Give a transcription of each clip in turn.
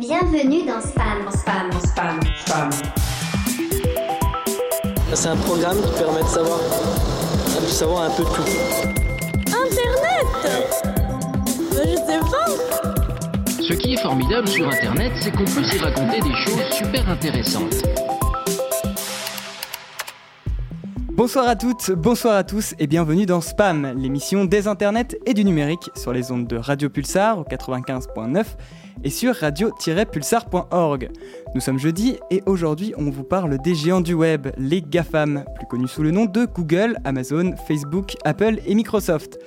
Bienvenue dans Spam. Spam, spam, spam. C'est un programme qui permet de savoir, de savoir un peu de tout. Internet Ben, Je sais pas Ce qui est formidable sur Internet, c'est qu'on peut s'y raconter des choses super intéressantes. Bonsoir à toutes, bonsoir à tous et bienvenue dans Spam, l'émission des internets et du numérique sur les ondes de Radio Pulsar au 95.9 et sur radio-pulsar.org. Nous sommes jeudi et aujourd'hui on vous parle des géants du web, les GAFAM, plus connus sous le nom de Google, Amazon, Facebook, Apple et Microsoft.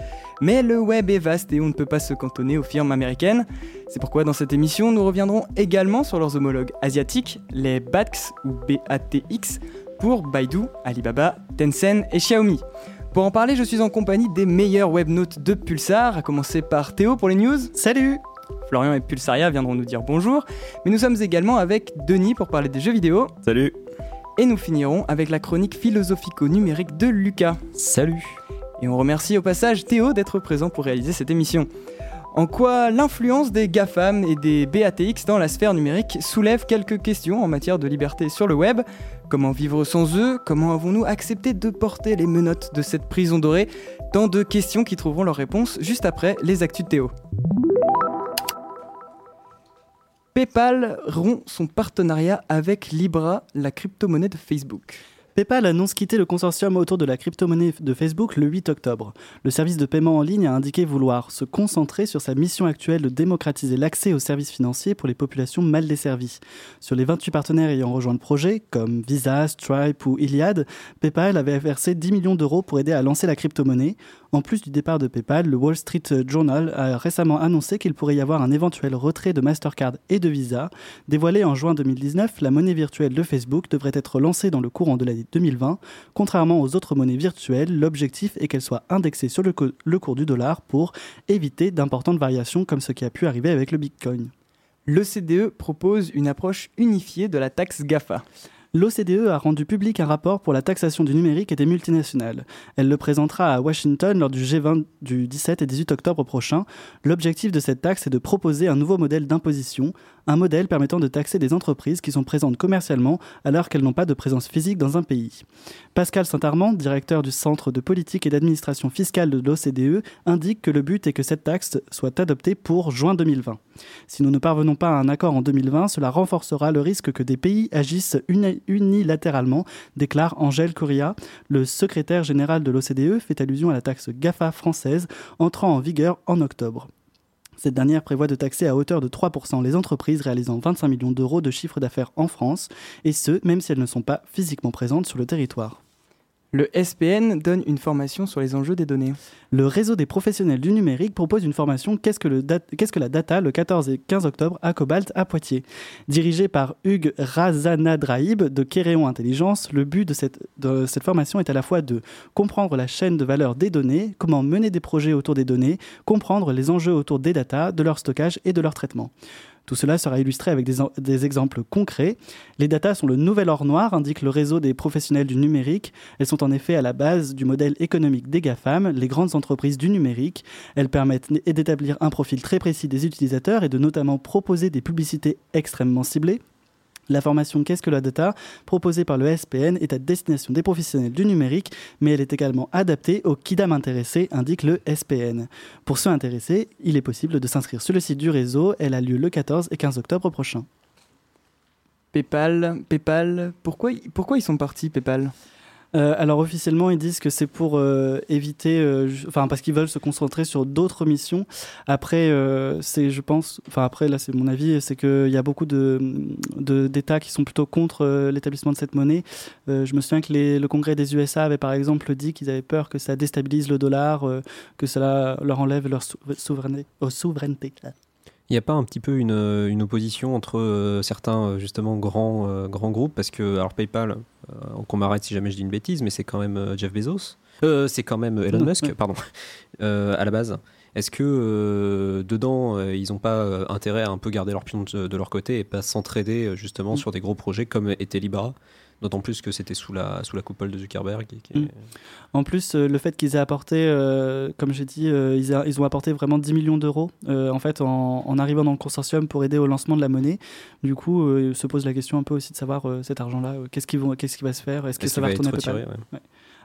Mais le web est vaste et on ne peut pas se cantonner aux firmes américaines. C'est pourquoi dans cette émission nous reviendrons également sur leurs homologues asiatiques, les BATX ou BATX, pour Baidu, Alibaba, Tencent et Xiaomi. Pour en parler, je suis en compagnie des meilleurs webnotes de Pulsar, à commencer par Théo pour les news. Salut Florian et Pulsaria viendront nous dire bonjour, mais nous sommes également avec Denis pour parler des jeux vidéo. Salut Et nous finirons avec la chronique philosophico-numérique de Lucas. Salut Et on remercie au passage Théo d'être présent pour réaliser cette émission. En quoi l'influence des GAFAM et des BATX dans la sphère numérique soulève quelques questions en matière de liberté sur le web? Comment vivre sans eux? Comment avons-nous accepté de porter les menottes de cette prison dorée? Tant de questions qui trouveront leur réponse juste après les actus de Théo. PayPal rompt son partenariat avec Libra, la crypto-monnaie de Facebook. PayPal annonce quitter le consortium autour de la crypto-monnaie de Facebook le 8 octobre. Le service de paiement en ligne a indiqué vouloir se concentrer sur sa mission actuelle de démocratiser l'accès aux services financiers pour les populations mal desservies. Sur les 28 partenaires ayant rejoint le projet, comme Visa, Stripe ou Iliad, PayPal avait versé 10 millions d'euros pour aider à lancer la crypto-monnaie. En plus du départ de PayPal, le Wall Street Journal a récemment annoncé qu'il pourrait y avoir un éventuel retrait de Mastercard et de Visa. Dévoilé en juin 2019, la monnaie virtuelle de Facebook devrait être lancée dans le courant de l'année 2020. Contrairement aux autres monnaies virtuelles, l'objectif est qu'elle soit indexée sur le, co- le cours du dollar pour éviter d'importantes variations comme ce qui a pu arriver avec le Bitcoin. L'OCDE propose une approche unifiée de la taxe GAFA. L'OCDE a rendu public un rapport pour la taxation du numérique et des multinationales. Elle le présentera à Washington lors du G20 du 17 et 18 octobre prochain. L'objectif de cette taxe est de proposer un nouveau modèle d'imposition, un modèle permettant de taxer des entreprises qui sont présentes commercialement alors qu'elles n'ont pas de présence physique dans un pays. Pascal Saint-Armand, directeur du Centre de politique et d'administration fiscale de l'OCDE, indique que le but est que cette taxe soit adoptée pour juin 2020. Si nous ne parvenons pas à un accord en 2020, cela renforcera le risque que des pays agissent uni- unilatéralement, déclare Angèle Correa. Le secrétaire général de l'OCDE fait allusion à la taxe GAFA française entrant en vigueur en octobre. Cette dernière prévoit de taxer à hauteur de 3% les entreprises réalisant 25 millions d'euros de chiffre d'affaires en France, et ce, même si elles ne sont pas physiquement présentes sur le territoire. Le SPN donne une formation sur les enjeux des données. Le réseau des professionnels du numérique propose une formation Qu'est-ce que, la data le 14 et 15 octobre à Cobalt à Poitiers. Dirigé par Hugues Razanadraïb de Kéréon Intelligence, le but de cette, de cette formation est à la fois de comprendre la chaîne de valeur des données, comment mener des projets autour des données, comprendre les enjeux autour des data, de leur stockage et de leur traitement. Tout cela sera illustré avec des, exemples concrets. Les datas sont le nouvel or noir, indique le réseau des professionnels du numérique. Elles sont en effet à la base du modèle économique des GAFAM, les grandes entreprises du numérique. Elles permettent d'établir un profil très précis des utilisateurs et de notamment proposer des publicités extrêmement ciblées. La formation Qu'est-ce que la data proposée par le SPN est à destination des professionnels du numérique, mais elle est également adaptée aux kidam intéressés, indique le SPN. Pour ceux intéressés, il est possible de s'inscrire sur le site du réseau. Elle a lieu le 14 et 15 octobre prochain. PayPal, PayPal, pourquoi, pourquoi ils sont partis PayPal? Euh, alors officiellement, ils disent que c'est pour euh, éviter, euh, enfin parce qu'ils veulent se concentrer sur d'autres missions. Après, euh, c'est, je pense, enfin après là c'est mon avis, c'est qu'il y a beaucoup de, d'États qui sont plutôt contre euh, l'établissement de cette monnaie. Je me souviens que les- le Congrès des USA avait par exemple dit qu'ils avaient peur que ça déstabilise le dollar, que cela leur enlève leur oh, souveraineté. Il n'y a pas un petit peu une, euh, une opposition entre euh, certains euh, justement grands, euh, grands groupes? Parce que, alors PayPal, qu'on m'arrête si jamais je dis une bêtise, mais c'est quand même Jeff Bezos. C'est quand même Elon Musk, pardon, à la base. Est-ce que dedans, ils n'ont pas intérêt à un peu garder leur pion de, de leur côté et pas s'entraider justement sur des gros projets comme était Libra D'autant plus que c'était sous la, sous la coupole de Zuckerberg. et qui est- Mm. En plus, euh, le fait qu'ils aient apporté, euh, comme j'ai dit, euh, ils, a- ils ont apporté vraiment 10 millions d'euros en fait en, en arrivant dans le consortium pour aider au lancement de la monnaie. Du coup, se pose la question un peu aussi de savoir cet argent-là, qu'est-ce qui qu'est-ce qui va se faire, est-ce que ça va retourner à PayPal retiré, ouais.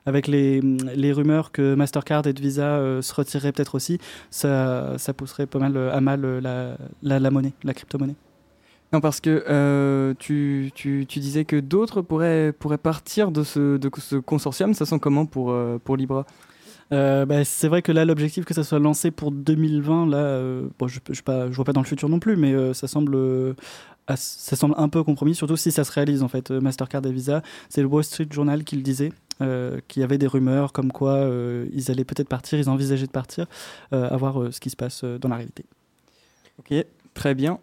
Avec les, les rumeurs que Mastercard et Visa se retireraient peut-être aussi, ça, ça pousserait pas mal à mal la, la, la monnaie, la crypto-monnaie. Non, parce que euh, tu, tu, tu disais que d'autres pourraient, pourraient partir de ce, de ce consortium. Ça sent comment pour, euh, pour Libra? Euh, bah, c'est vrai que là, l'objectif que ça soit lancé pour 2020, là, euh, bon, je, je, pas, je vois pas dans le futur non plus, mais euh, ça semble, ça semble un peu compromis, surtout si ça se réalise en fait. Mastercard et Visa, c'est le Wall Street Journal qui le disait, euh, qu'il y avait des rumeurs comme quoi ils allaient peut-être partir, ils envisageaient de partir, à voir ce qui se passe dans la réalité. Ok, très bien.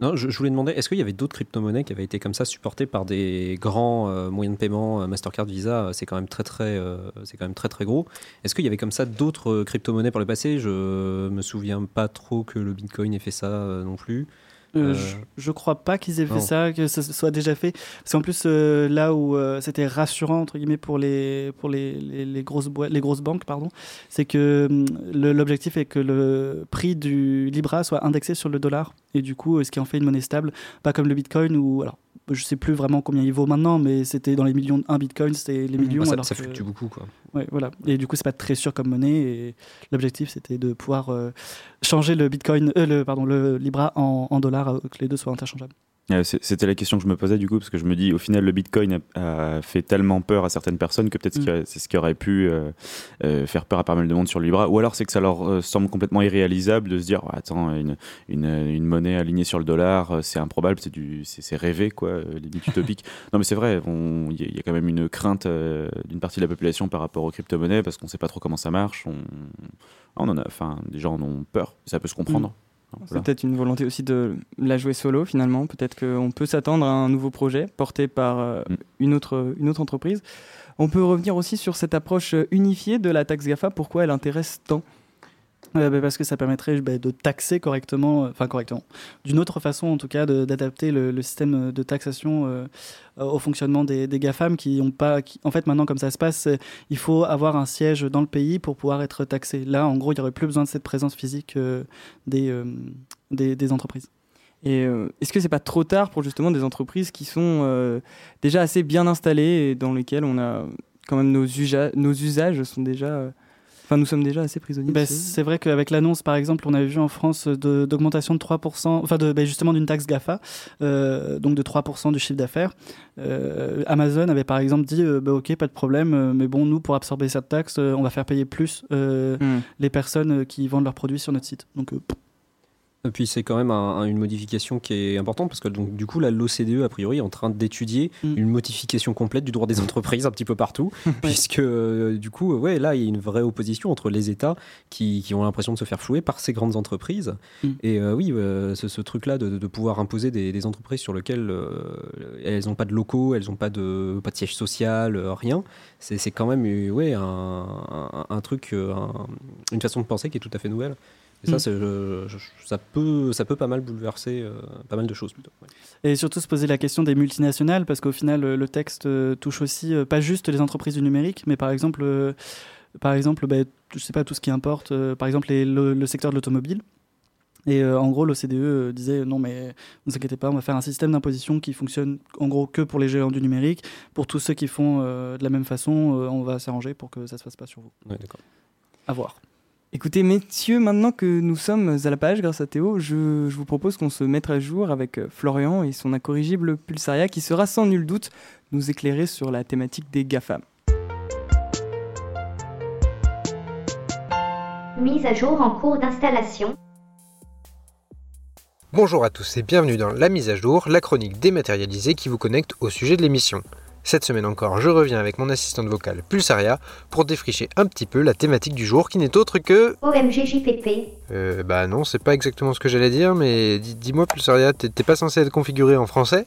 Non, je, voulais demander, est-ce qu'il y avait d'autres crypto-monnaies qui avaient été comme ça supportées par des grands euh, moyens de paiement, euh, Mastercard, Visa, euh, c'est quand même très très, c'est quand même très très gros. Est-ce qu'il y avait comme ça d'autres crypto-monnaies par le passé? Je me souviens pas trop que le Bitcoin ait fait ça non plus. Euh, Euh, je, je crois pas qu'ils aient fait ça, que ça soit déjà fait. Parce qu'en plus, euh, là où euh, c'était rassurant entre guillemets pour les pour les, les, les grosses les grosses banques, pardon, c'est que hum, l'objectif est que le prix du Libra soit indexé sur le dollar et du coup, ce qui en fait une monnaie stable, pas comme le Bitcoin où alors je sais plus vraiment combien il vaut maintenant, mais c'était dans les millions. Un Bitcoin, c'était les Mhm. millions. Bah, ça alors ça que- fluctue beaucoup quoi. Ouais, voilà. Et du coup, c'est pas très sûr comme monnaie. Et l'objectif, c'était de pouvoir euh, changer le Bitcoin, euh, le pardon, le Libra en, en dollars, euh, que les deux soient interchangeables. Euh, C'était la question que je me posais du coup, parce que je me dis, au final, le Bitcoin a, a fait tellement peur à certaines personnes que peut-être Mm. c'est ce qui aurait pu euh, faire peur à pas mal de monde sur le Libra. Ou alors c'est que ça leur semble complètement irréalisable de se dire, Oh, attends, une, une, une monnaie alignée sur le dollar, c'est improbable, c'est rêvé, quoi, limite utopique. non, mais c'est vrai, il y, a- il y a quand même une crainte euh, d'une partie de la population par rapport aux crypto-monnaies, parce qu'on sait pas trop comment ça marche. On, on en a, enfin, des gens en ont peur, ça peut se comprendre. C'est Voilà. peut-être une volonté aussi de la jouer solo finalement. Peut-être qu'on peut s'attendre à un nouveau projet porté par euh, Mm. une, autre, une autre entreprise. On peut revenir aussi sur cette approche unifiée de la taxe GAFA. Pourquoi elle intéresse tant? Euh, bah, parce que ça permettrait bah, de taxer correctement, euh, enfin correctement, d'une autre façon en tout cas, d'adapter le, système de taxation euh, euh, au fonctionnement des, GAFAM qui ont pas. en fait, maintenant, comme ça se passe, euh, il faut avoir un siège dans le pays pour pouvoir être taxé. Là, en gros, il n'y aurait plus besoin de cette présence physique euh, des, euh, des, entreprises. Et euh, est-ce que c'est pas trop tard pour justement des entreprises qui sont euh, déjà assez bien installées et dans lesquelles on a quand même nos usages sont déjà. Euh, Enfin, nous sommes déjà assez prisonniers. Bah, c'est vrai qu'avec l'annonce, par exemple, on avait vu en France de- d'augmentation de 3%, enfin de, bah, justement d'une taxe GAFA, euh, donc de 3% du chiffre d'affaires. Euh, Amazon avait par exemple dit, euh, bah, ok, pas de problème, euh, mais bon, nous, pour absorber cette taxe, euh, on va faire payer plus euh, Hmm. les personnes euh, qui vendent leurs produits sur notre site. Donc, euh, Et puis c'est quand même un- un- une modification qui est importante parce que donc, du coup là l'OCDE a priori est en train d'étudier Mm. une modification complète du droit des entreprises un petit peu partout puisque euh, du coup ouais là il y a une vraie opposition entre les États qui, qui ont l'impression de se faire flouer par ces grandes entreprises Mm. et euh, oui euh, ce, ce truc là de, de pouvoir imposer des, des entreprises sur lesquelles elles n'ont pas de locaux elles n'ont pas de pas de siège social rien c'est c'est quand même ouais un, un- un truc un- une façon de penser qui est tout à fait nouvelle et ça, Mm. c'est- je- je- ça, peut, ça peut pas mal bouleverser euh, pas mal de choses plutôt. ouais. Et surtout se poser la question des multinationales, parce qu'au final, le texte euh, touche aussi euh, pas juste les entreprises du numérique, mais par exemple, par exemple bah, je sais pas, tout ce qui importe, par exemple les- le, le secteur de l'automobile. Et euh, en gros, l'OCDE euh, disait non, mais ne vous inquiétez pas, on va faire un système d'imposition qui fonctionne en gros que pour les géants du numérique. Pour tous ceux qui font euh, de la même façon, on va s'arranger pour que ça se fasse pas sur vous. Ouais, d'accord. À voir. Écoutez, messieurs, maintenant que nous sommes à la page grâce à Théo, je, je vous propose qu'on se mette à jour avec euh, Florian et son incorrigible Pulsaria qui sera sans nul doute nous éclairer sur la thématique des GAFAM. Mise à jour en cours d'installation. Bonjour à tous et bienvenue dans La mise à jour, la chronique dématérialisée qui vous connecte au sujet de l'émission. Cette semaine encore, je reviens avec mon assistante vocale Pulsaria pour défricher un petit peu la thématique du jour qui n'est autre que... OMGJPP. Euh, bah non, c'est pas exactement ce que j'allais dire, mais dis- dis-moi Pulsaria, t'es t'es pas censé être configuré en français?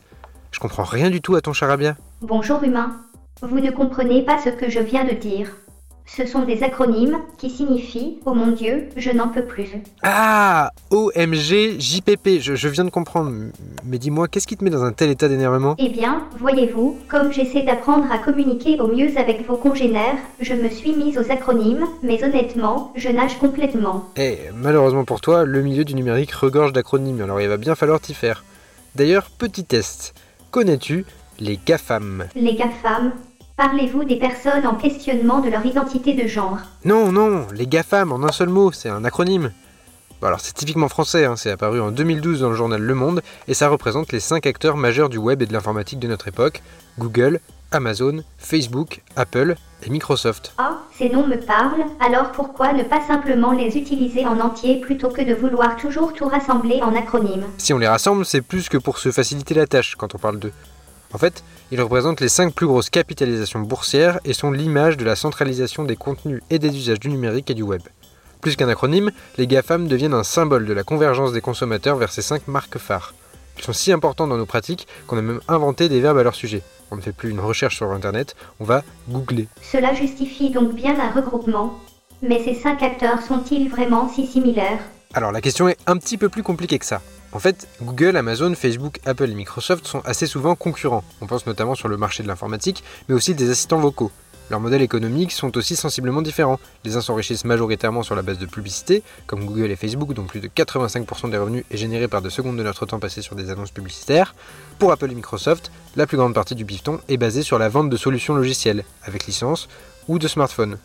Je comprends rien du tout à ton charabia. Bonjour humain. Vous ne comprenez pas ce que je viens de dire. Ce sont des acronymes qui signifient Oh mon Dieu, je n'en peux plus. Ah OMG JPP, je, je viens de comprendre. Mais dis-moi, qu'est-ce qui te met dans un tel état d'énervement? Eh bien, voyez-vous, comme j'essaie d'apprendre à communiquer au mieux avec vos congénères, je me suis mise aux acronymes, mais honnêtement, je nage complètement. Eh, malheureusement pour toi, le milieu du numérique regorge d'acronymes, alors il va bien falloir t'y faire. D'ailleurs, petit test. Connais-tu les GAFAM? Les GAFAM, parlez-vous des personnes en questionnement de leur identité de genre? Non, non, les GAFAM en un seul mot, c'est un acronyme. Bon, alors c'est typiquement français, hein, c'est apparu en 2012 dans le journal Le Monde, et ça représente les 5 acteurs majeurs du web et de l'informatique de notre époque, Google, Amazon, Facebook, Apple et Microsoft. Ah, ces noms me parlent, alors pourquoi ne pas simplement les utiliser en entier plutôt que de vouloir toujours tout rassembler en acronymes Si on les rassemble, c'est plus que pour se faciliter la tâche quand on parle d'eux. En fait, ils représentent les 5 plus grosses capitalisations boursières et sont l'image de la centralisation des contenus et des usages du numérique et du web. Plus qu'un acronyme, les GAFAM deviennent un symbole de la convergence des consommateurs vers ces 5 marques phares. Ils sont si importants dans nos pratiques qu'on a même inventé des verbes à leur sujet. On ne fait plus une recherche sur Internet, on va googler. Cela justifie donc bien un regroupement. Mais ces cinq acteurs sont-ils vraiment si similaires? Alors la question est un petit peu plus compliquée que ça. En fait, Google, Amazon, Facebook, Apple et Microsoft sont assez souvent concurrents. On pense notamment sur le marché de l'informatique, mais aussi des assistants vocaux. Leurs modèles économiques sont aussi sensiblement différents. Les uns s'enrichissent majoritairement sur la base de publicité, comme Google et Facebook, dont plus de 85% des revenus est généré par deux secondes de notre temps passé sur des annonces publicitaires. Pour Apple et Microsoft, la plus grande partie du bifton est basée sur la vente de solutions logicielles, avec licence, ou de smartphones.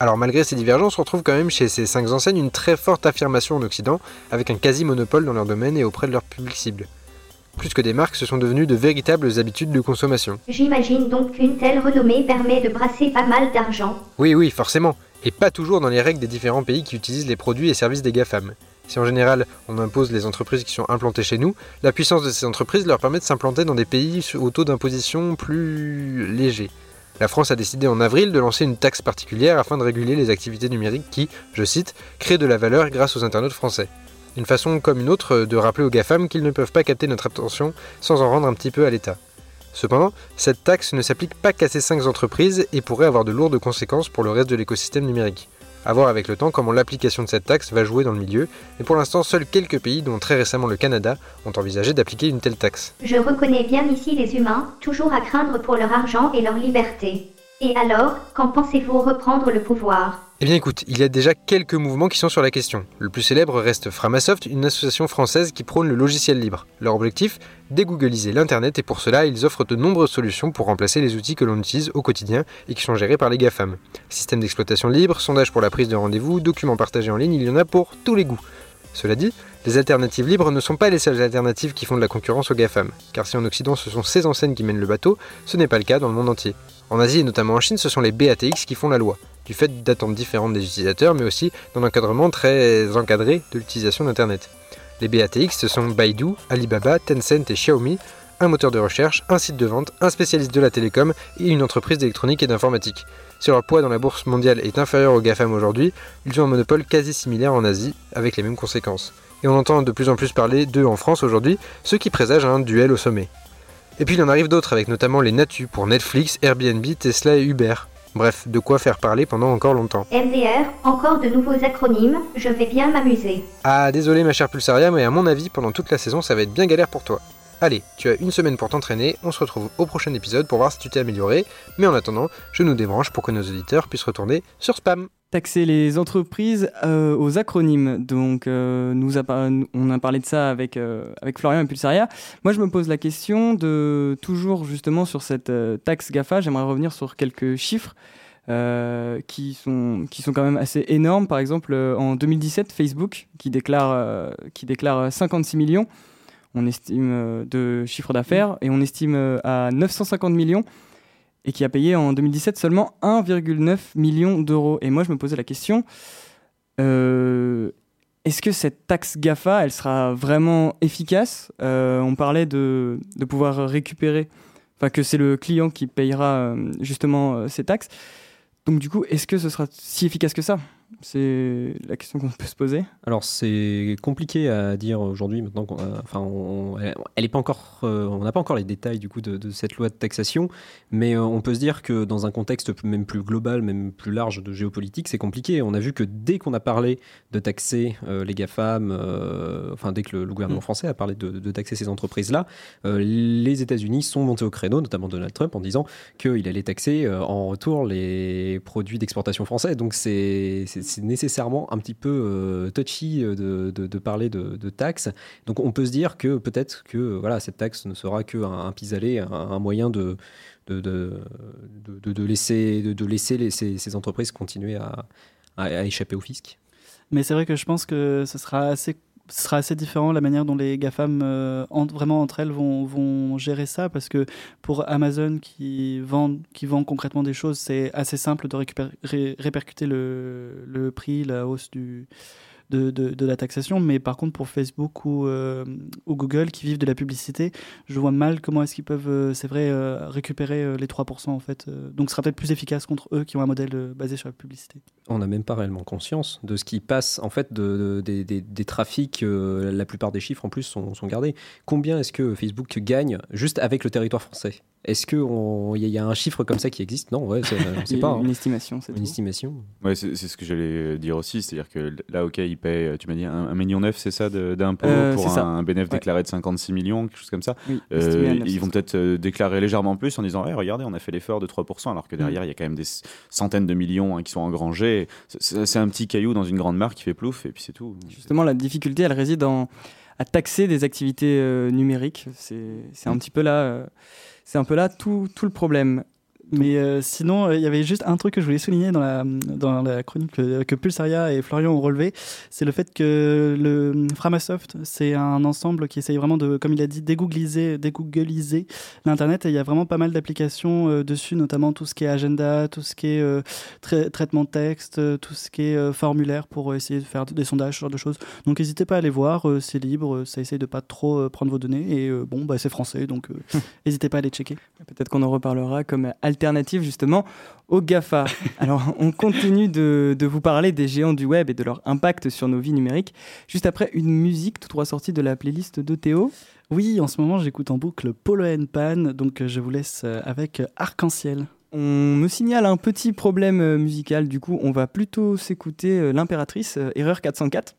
Alors malgré ces divergences, on retrouve quand même chez ces cinq enseignes une très forte affirmation en Occident, avec un quasi-monopole dans leur domaine et auprès de leur public cible. Plus que des marques, ce sont devenus de véritables habitudes de consommation. J'imagine donc qu'une telle renommée permet de brasser pas mal d'argent. Oui, oui, forcément, et pas toujours dans les règles des différents pays qui utilisent les produits et services des GAFAM. Si en général on impose les entreprises qui sont implantées chez nous, la puissance de ces entreprises leur permet de s'implanter dans des pays au taux d'imposition plus léger. La France a décidé en avril de lancer une taxe particulière afin de réguler les activités numériques qui, je cite, créent de la valeur grâce aux internautes français. Une façon comme une autre de rappeler aux GAFAM qu'ils ne peuvent pas capter notre attention sans en rendre un petit peu à l'État. Cependant, cette taxe ne s'applique pas qu'à ces cinq entreprises et pourrait avoir de lourdes conséquences pour le reste de l'écosystème numérique. À voir avec le temps comment l'application de cette taxe va jouer dans le milieu, mais pour l'instant seuls quelques pays, dont très récemment le Canada, ont envisagé d'appliquer une telle taxe. Je reconnais bien ici les humains, toujours à craindre pour leur argent et leur liberté. Et alors, quand pensez-vous reprendre le pouvoir? Eh bien écoute, il y a déjà quelques mouvements qui sont sur la question. Le plus célèbre reste Framasoft, une association française qui prône le logiciel libre. Leur objectif? Dégoogliser l'Internet et pour cela, ils offrent de nombreuses solutions pour remplacer les outils que l'on utilise au quotidien et qui sont gérés par les GAFAM. Système d'exploitation libre, sondage pour la prise de rendez-vous, documents partagés en ligne, il y en a pour tous les goûts. Cela dit, les alternatives libres ne sont pas les seules alternatives qui font de la concurrence aux GAFAM, car si en Occident ce sont ces enseignes qui mènent le bateau, ce n'est pas le cas dans le monde entier. En Asie et notamment en Chine, ce sont les BATX qui font la loi, du fait d'attentes différentes des utilisateurs, mais aussi d'un encadrement très encadré de l'utilisation d'Internet. Les BATX, ce sont Baidu, Alibaba, Tencent et Xiaomi, un moteur de recherche, un site de vente, un spécialiste de la télécom et une entreprise d'électronique et d'informatique. Si leur poids dans la bourse mondiale est inférieur aux GAFAM aujourd'hui, ils ont un monopole quasi similaire en Asie, avec les mêmes conséquences. Et on entend de plus en plus parler d'eux en France aujourd'hui, ce qui présage un duel au sommet. Et puis il en arrive d'autres, avec notamment les Natu pour Netflix, Airbnb, Tesla et Uber. Bref, de quoi faire parler pendant encore longtemps. MDR, encore de nouveaux acronymes, je vais bien m'amuser. Ah, désolé ma chère Pulsaria, mais à mon avis, pendant toute la saison, ça va être bien galère pour toi. Allez, tu as une semaine pour t'entraîner, on se retrouve au prochain épisode pour voir si tu t'es amélioré, mais en attendant, je nous débranche pour que nos auditeurs puissent retourner sur Spam. taxer les entreprises euh, aux acronymes. Donc, euh, nous on a parlé de ça avec, euh, avec Florian et Pulsaria. Moi, je me pose la question de toujours justement sur cette taxe GAFA. J'aimerais revenir sur quelques chiffres qui, sont, quand même assez énormes. Par exemple, en 2017, Facebook qui qui déclare 56 millions. On estime euh, de chiffre d'affaires et on estime euh, à 950 millions et qui a payé en 2017 seulement 1,9 million d'euros. Et moi, je me posais la question, euh, est-ce que cette taxe GAFA, elle sera vraiment efficace? Euh, On parlait de, de pouvoir récupérer, enfin que c'est le client qui payera euh, justement ces taxes. Donc du coup, est-ce que ce sera si efficace que ça? C'est la question qu'on peut se poser. Alors c'est compliqué à dire aujourd'hui maintenant. qu'on enfin, on, elle est pas encore, euh, on n'a pas encore les détails du coup de, de cette loi de taxation, mais euh, on peut se dire que dans un contexte même plus global, même plus large de géopolitique, c'est compliqué. On a vu que dès qu'on a parlé de taxer euh, les GAFAM, enfin dès que le, le gouvernement français a parlé de, de taxer ces entreprises-là, euh, les États-Unis sont montés au créneau, notamment Donald Trump, en disant qu'il allait taxer en retour les produits d'exportation français. Donc c'est c'est- nécessairement un petit peu euh, touchy euh, de, parler de, taxes. Donc on peut se dire que peut-être que voilà, cette taxe ne sera qu'un un pis-aller, un, moyen de, de, laisser, de, laisser ces, entreprises continuer à échapper au fisc. Mais c'est vrai que je pense que ce sera assez, ce sera assez différent la manière dont les GAFAM, euh, en- vraiment entre elles, vont, gérer ça. Parce que pour Amazon qui vend, qui vend concrètement des choses, c'est assez simple de récupérer, ré- répercuter le prix, la hausse du, de, de, la taxation. Mais par contre, pour Facebook ou, euh, ou Google qui vivent de la publicité, je vois mal comment est-ce qu'ils peuvent, euh, c'est vrai, euh, récupérer les 3% en fait. Donc ce sera peut-être plus efficace contre eux qui ont un modèle basé sur la publicité. On n'a même pas réellement conscience de ce qui passe en fait de, de- des, des- des trafics. la plupart des chiffres en plus sont, sont gardés. Combien est-ce que Facebook gagne juste avec le territoire français? Est-ce qu'il y, a- y a un chiffre comme ça qui existe? Non, ouais, c'est- on ne sait pas. hein. Une estimation, c'est Une tout. estimation. Ouais, c'est ce que j'allais dire aussi, c'est-à-dire que là, ok, ils paient, tu m'as dit, un, un million neuf, c'est ça, d'impôts Euh, pour c'est un, un bénéfice Ouais. déclaré de 56 millions, quelque chose comme ça. Oui, Euh, ils 900. vont peut-être euh, déclarer légèrement plus en disant, ouais, regardez, on a fait l'effort de 3%, alors que derrière, il y a quand même des centaines de millions hein, qui sont engrangés. C'est- un petit caillou dans une grande marque qui fait plouf, et puis c'est tout. Justement, la difficulté, elle réside en, à taxer des activités euh, numériques. C'est un petit peu là, euh, c'est un peu là tout, tout le problème. Mais euh, sinon, euh, il y avait juste un truc que je voulais souligner dans la, dans la chronique que, que Pulsaria et Florian ont relevé, c'est le fait que le Framasoft, c'est un ensemble qui essaye vraiment de, comme il a dit, dégoogliser, dégoogliser l'Internet. Et il y a vraiment pas mal d'applications euh, dessus, notamment tout ce qui est agenda, tout ce qui est euh, trai- traitement de texte, euh, tout ce qui est euh, formulaire pour essayer de faire des sondages, ce genre de choses. Donc n'hésitez pas à aller voir, euh, c'est libre, euh, ça essaye de pas trop euh, prendre vos données. Et euh, bon, bah, c'est français, donc euh, n'hésitez pas à aller checker. Peut-être qu'on en reparlera comme alternative justement au GAFA. Alors, on continue de, de vous parler des géants du web et de leur impact sur nos vies numériques, juste après une musique tout droit sortie de la playlist de Théo. Oui, en ce moment, j'écoute en boucle Polo and Pan, donc euh, je vous laisse euh, avec euh, Arc-en-Ciel. On me signale un petit problème musical, du coup, on va plutôt s'écouter l'impératrice, Erreur 404.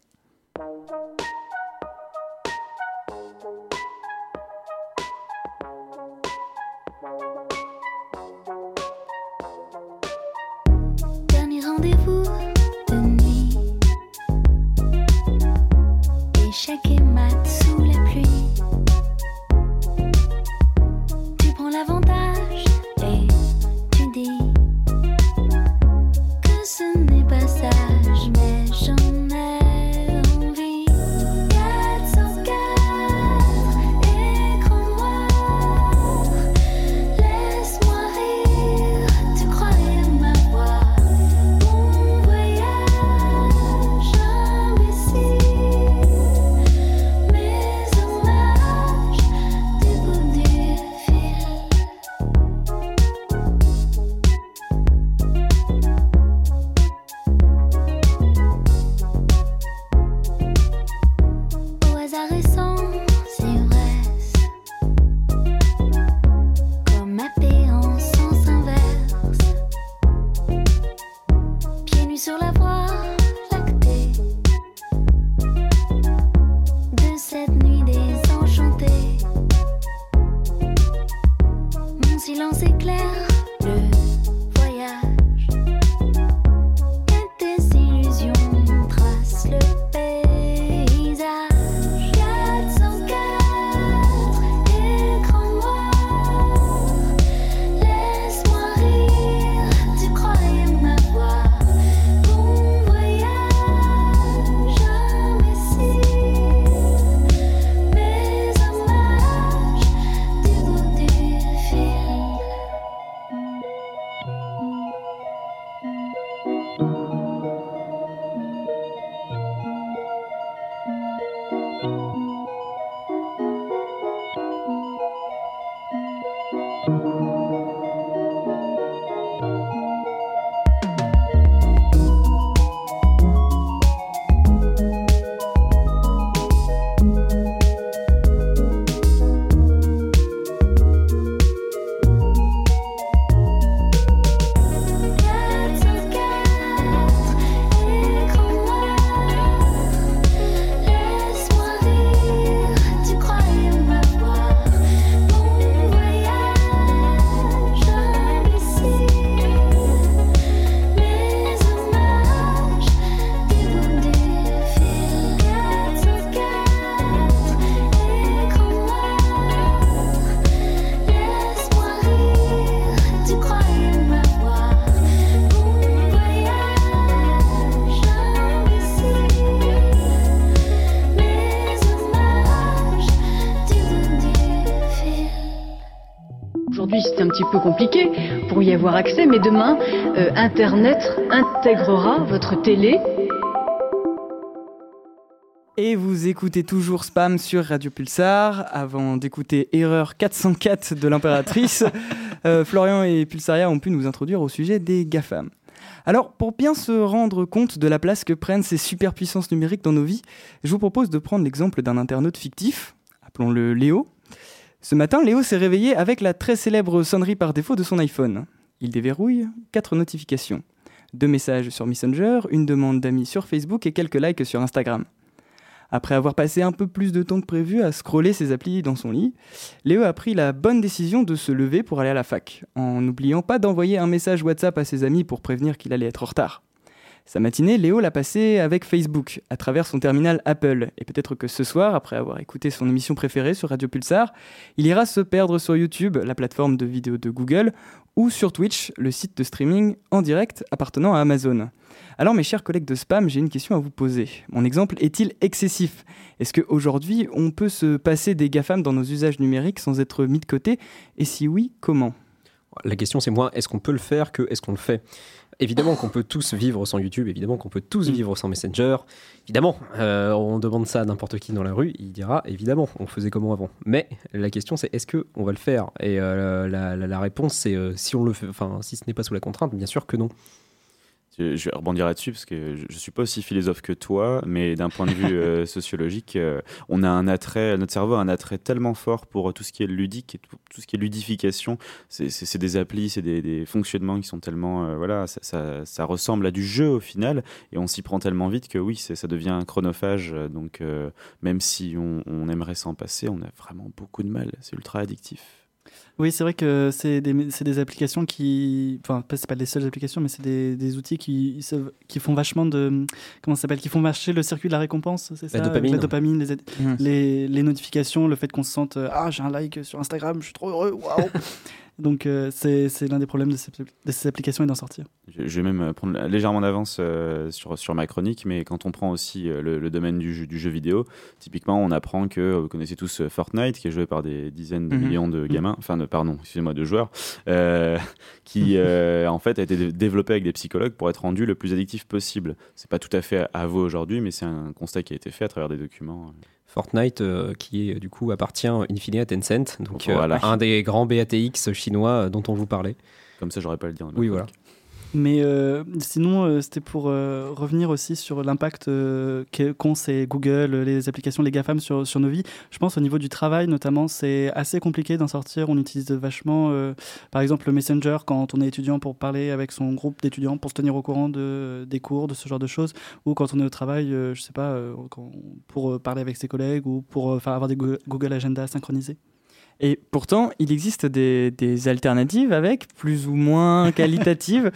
Avoir accès, mais demain, euh, Internet intégrera votre télé. Et vous écoutez toujours Spam sur Radio Pulsar. Avant d'écouter Erreur 404 de l'impératrice, euh, Florian et Pulsaria ont pu nous introduire au sujet des GAFAM. Alors, pour bien se rendre compte de la place que prennent ces superpuissances numériques dans nos vies, je vous propose de prendre l'exemple d'un internaute fictif, appelons-le Léo. Ce matin, Léo s'est réveillé avec la très célèbre sonnerie par défaut de son iPhone. Il déverrouille quatre notifications. Deux messages sur Messenger, une demande d'amis sur Facebook et quelques likes sur Instagram. Après avoir passé un peu plus de temps que prévu à scroller ses applis dans son lit, Léo a pris la bonne décision de se lever pour aller à la fac, en n'oubliant pas d'envoyer un message WhatsApp à ses amis pour prévenir qu'il allait être en retard. Sa matinée, Léo l'a passée avec Facebook, à travers son terminal Apple. Et peut-être que ce soir, après avoir écouté son émission préférée sur Radio Pulsar, il ira se perdre sur YouTube, la plateforme de vidéo de Google, ou sur Twitch, le site de streaming en direct appartenant à Amazon. Alors mes chers collègues de spam, j'ai une question à vous poser. Mon exemple est-il excessif? Est-ce qu'aujourd'hui on peut se passer des GAFAM dans nos usages numériques sans être mis de côté? Et si oui, comment? La question c'est moins est-ce qu'on peut le faire que est-ce qu'on le fait? Évidemment qu'on peut tous vivre sans YouTube, évidemment qu'on peut tous vivre sans Messenger. Évidemment, euh, on demande ça à n'importe qui dans la rue, il dira évidemment, on faisait comment avant. Mais la question c'est est-ce que on va le faire? Et euh, la, la- la réponse c'est euh, si on le fait, enfin si ce n'est pas sous la contrainte, bien sûr que non. Je je vais rebondir là-dessus parce que je, je suis pas aussi philosophe que toi, mais d'un point de vue euh, sociologique, euh, on a un attrait, notre cerveau a un attrait tellement fort pour euh, tout ce qui est ludique et tout, tout ce qui est ludification. C'est- des applis, c'est des, des fonctionnements qui sont tellement, euh, voilà, ça, ça- ça ressemble à du jeu au final, et on s'y prend tellement vite que oui, ça devient chronophage. euh, Donc même si on, on aimerait s'en passer, on a vraiment beaucoup de mal. C'est ultra addictif. Oui, c'est vrai que c'est des, applications qui. Enfin, pas- c'est pas les seules applications, mais c'est des, des outils qui, qui font vachement de. Comment ça s'appelle Qui font marcher le circuit de la récompense, c'est ça dopamine. La dopamine, les, Mhm. les, les notifications, le fait qu'on se sente euh, Ah, j'ai un like sur Instagram, je suis trop heureux, waouh Donc, euh, c'est l'un des problèmes de ces, de ces applications et d'en sortir. Je, je vais même euh, prendre légèrement d'avance euh, sur, sur ma chronique, mais quand on prend aussi euh, le, le domaine du jeu, du jeu vidéo, typiquement, on apprend que vous connaissez tous Fortnite, qui est joué par des dizaines de Mhm. millions de gamins, enfin, de, pardon, excusez-moi, de joueurs, qui en fait a été dé- développé avec des psychologues pour être rendu le plus addictif possible. C'est pas tout à fait à vous aujourd'hui, mais c'est un constat qui a été fait à travers des documents. Fortnite, euh, qui est du coup appartient in fine à Tencent, donc euh, Voilà. un des grands BATX chinois euh, dont on vous parlait. Comme ça, j'aurais pas le dire. Oui, voilà. Mais euh, sinon, euh, c'était pour euh, revenir aussi sur l'impact qu'ont ces Google, les applications, les GAFAM sur, nos vies. Je pense au niveau du travail, notamment, c'est assez compliqué d'en sortir. On utilise vachement, par exemple, le Messenger quand on est étudiant pour parler avec son groupe d'étudiants, pour se tenir au courant de, des cours, de ce genre de choses. Ou quand on est au travail, je sais pas, pour parler avec ses collègues ou pour avoir des Go- Google Agenda synchronisés. Et pourtant, il existe des, des alternatives avec, plus ou moins qualitatives.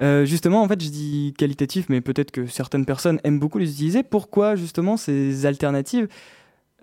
Euh, justement, en fait, je dis qualitatif, mais peut-être que certaines personnes aiment beaucoup les utiliser. Pourquoi, justement, ces alternatives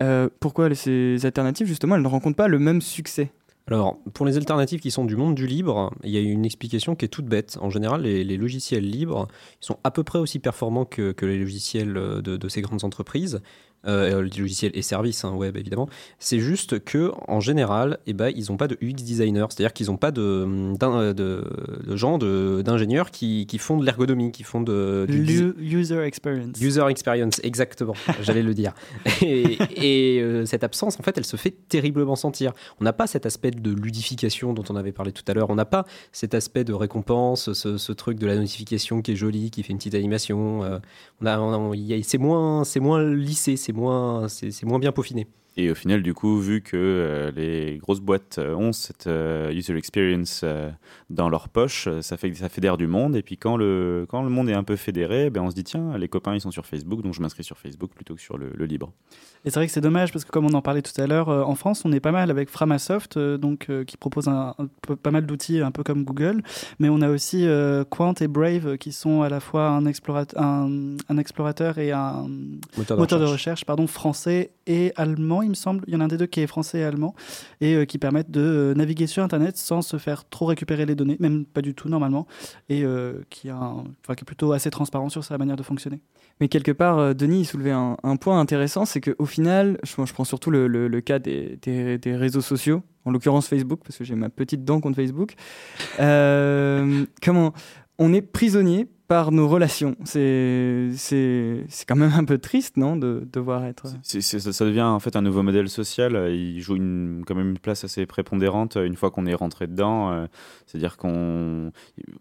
euh, Pourquoi ces alternatives, justement, elles ne rencontrent pas le même succès? Alors, pour les alternatives qui sont du monde du libre, il y a une explication qui est toute bête. En général, les, les logiciels libres ils sont à peu près aussi performants que, que les logiciels euh, de, de ces grandes entreprises. Euh, logiciels et services hein, web évidemment c'est juste que en général eh ben, ils n'ont pas de UX designer c'est à dire qu'ils n'ont pas de, d'un- de, de gens de- d'ingénieurs qui, qui font de l'ergonomie qui font de, du User experience. User experience, exactement, j'allais le dire. Et, et, euh, cette absence, en fait, elle se fait terriblement sentir. On n'a pas cet aspect de ludification dont on avait parlé tout à l'heure. On n'a pas cet aspect de récompense, ce, ce truc de la notification qui est joli, qui fait une petite animation. euh, on a- c'est moins, c'est moins lissé, c'est moins, c'est, moins bien peaufiné. Et au final, du coup, vu que euh, les grosses boîtes euh, ont cette euh, user experience euh, dans leur poche, ça fait ça fédère du monde. Et puis quand le quand le monde est un peu fédéré, ben on se dit tiens, les copains ils sont sur Facebook, donc je m'inscris sur Facebook plutôt que sur le, le libre. Et c'est vrai que c'est dommage parce que comme on en parlait tout à l'heure, euh, en France, on est pas mal avec Framasoft, euh, donc euh, qui propose un, un peu- pas mal d'outils, un peu comme Google. Mais on a aussi euh, Quant et Brave qui sont à la fois un explorateur, un, un explorateur et un Moteur de moteur de recherche. recherche pardon, français et allemand, il me semble. Il y en a un des deux qui est français et allemand, et euh, qui permettent de euh, naviguer sur Internet sans se faire trop récupérer les données, même pas du tout normalement, et euh, qui, est plutôt assez transparent sur sa manière de fonctionner. Mais quelque part, Denis il soulevait un, point intéressant, c'est qu'au final, je, prends surtout le, cas des, des- réseaux sociaux, en l'occurrence Facebook, parce que j'ai ma petite dent contre Facebook. Comment On est prisonnier par nos relations. C'est quand même un peu triste, non, de devoir être... C'est- c'est- ça, devient en fait un nouveau modèle social. euh, Il joue une, quand même une place assez prépondérante euh, une fois qu'on est rentré dedans. euh, C'est-à-dire qu'on,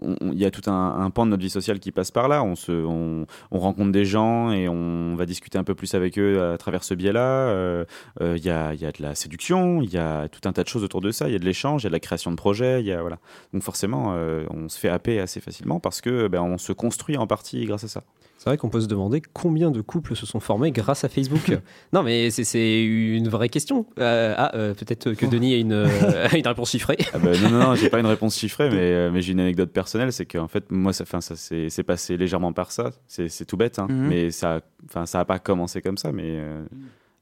on- on- il y a tout un, pan de notre vie sociale qui passe par là. On se, on, on rencontre des gens et on va discuter un peu plus avec eux à travers ce biais-là. Euh, euh, Il y, a, y a de la séduction, il y a tout un tas de choses autour de ça. Il y a de l'échange, il y a de la création de projets. Y a voilà. Donc forcément, euh, on se fait happer assez facilement parce que ben, on se construit en partie grâce à ça. C'est vrai qu'on peut se demander combien de couples se sont formés grâce à Facebook. non, mais c'est- une vraie question. Euh, ah, euh, peut-être que Denis a une, euh, réponse chiffrée. Ah bah, non, non, non, j'ai pas une réponse chiffrée, mais, euh, mais j'ai une anecdote personnelle, c'est qu'en fait, moi, ça, fin, ça s'est c'est passé légèrement par ça. C'est tout bête, hein, Mhm. mais ça, enfin, ça a pas commencé comme ça, mais. euh,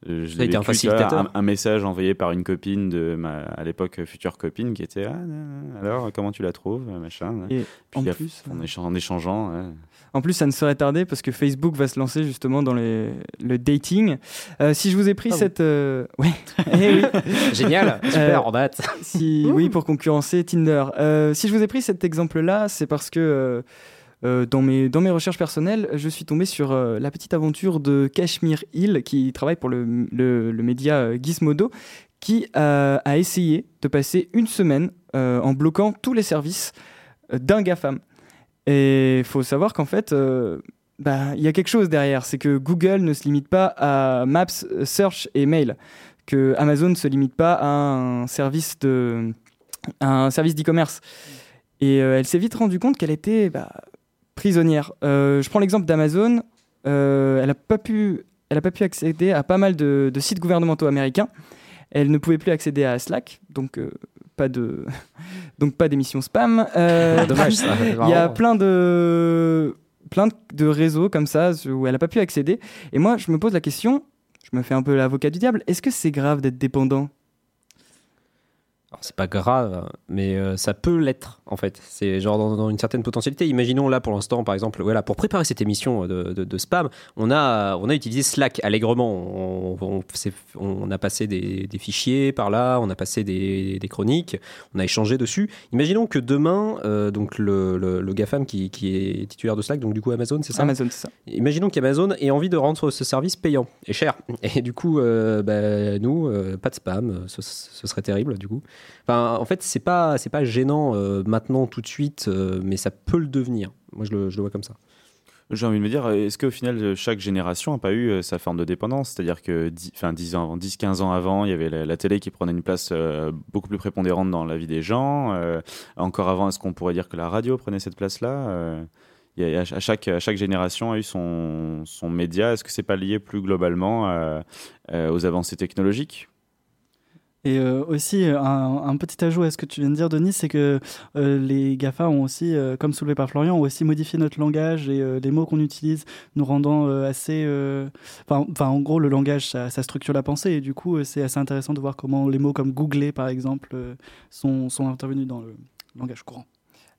je a l'ai été un facilitateur. un, un message envoyé par une copine de ma, à l'époque future copine qui était ah, alors comment tu la trouves machin Et puis en à- plus, en, échan- en échangeant ouais. En plus, ça ne serait tardé parce que Facebook va se lancer justement dans les- le dating. Euh, si je vous ai pris Ah oui. cette... euh, Ouais. Eh oui. Génial, super, Euh, en date. Si, oui, pour concurrencer Tinder. Euh, si je vous ai pris cet exemple-là, c'est parce que euh, dans, mes, dans mes recherches personnelles, je suis tombé sur euh, la petite aventure de Cashmere Hill, qui travaille pour le, le- média euh, Gizmodo, qui a essayé de passer une semaine en bloquant tous les services d'un GAFAM. Et il faut savoir qu'en fait, bah, il y a quelque chose derrière. C'est que Google ne se limite pas à Maps, Search et Mail. Que Amazon ne se limite pas à un service d'e-commerce. Et elle s'est vite rendue compte qu'elle était bah, prisonnière. Euh, je prends l'exemple d'Amazon. Euh, elle n'a pas pu, elle a pas pu accéder à pas mal de, de sites gouvernementaux américains. Elle ne pouvait plus accéder à Slack, donc euh, pas de, donc pas d'émission spam. Euh, Dommage, ça. Il y a plein de, plein de- réseaux comme ça où elle n'a pas pu accéder. Et moi, je me pose la question. Je me fais un peu l'avocat du diable. Est-ce que c'est grave d'être dépendant? C'est pas grave, mais euh, ça peut l'être en fait. C'est genre dans, dans une certaine potentialité. Imaginons là pour l'instant, par exemple, voilà, pour préparer cette émission de, de- de spam, on a, on a utilisé Slack allègrement. On, on- c'est- on a passé des, des fichiers par là, on a passé des, des chroniques, on a échangé dessus. Imaginons que demain, euh, donc le, le, le GAFAM qui, qui est titulaire de Slack, donc du coup Amazon, c'est ça? Amazon, c'est ça. Imaginons qu'Amazon ait envie de rendre ce service payant et cher. Et du coup, euh, bah, nous, euh, pas de spam, euh, ce, ce serait terrible du coup. En fait, c'est pas, c'est pas gênant euh, maintenant tout de suite, euh, mais ça peut le devenir. Moi, je le, je vois comme ça. J'ai envie de me dire, est-ce qu'au final, euh, chaque génération n'a pas eu sa forme de dépendance? C'est-à-dire que 10, enfin, 10 ans, 10, 15 ans avant, il y avait la, télé qui prenait une place beaucoup plus prépondérante dans la vie des gens. Encore avant, est-ce qu'on pourrait dire que la radio prenait cette place-là à, chaque, à chaque génération a eu son, son média. Est-ce que c'est pas lié plus globalement aux avancées technologiques? Et euh, aussi, un, petit ajout à ce que tu viens de dire, Denis, c'est que euh, les GAFA ont aussi, euh, comme soulevé par Florian, ont aussi modifié notre langage et les mots qu'on utilise, nous rendant assez. Enfin, en gros, le langage, ça, structure la pensée. Et du coup, c'est assez intéressant de voir comment les mots comme googler, par exemple, sont, sont intervenus dans le langage courant.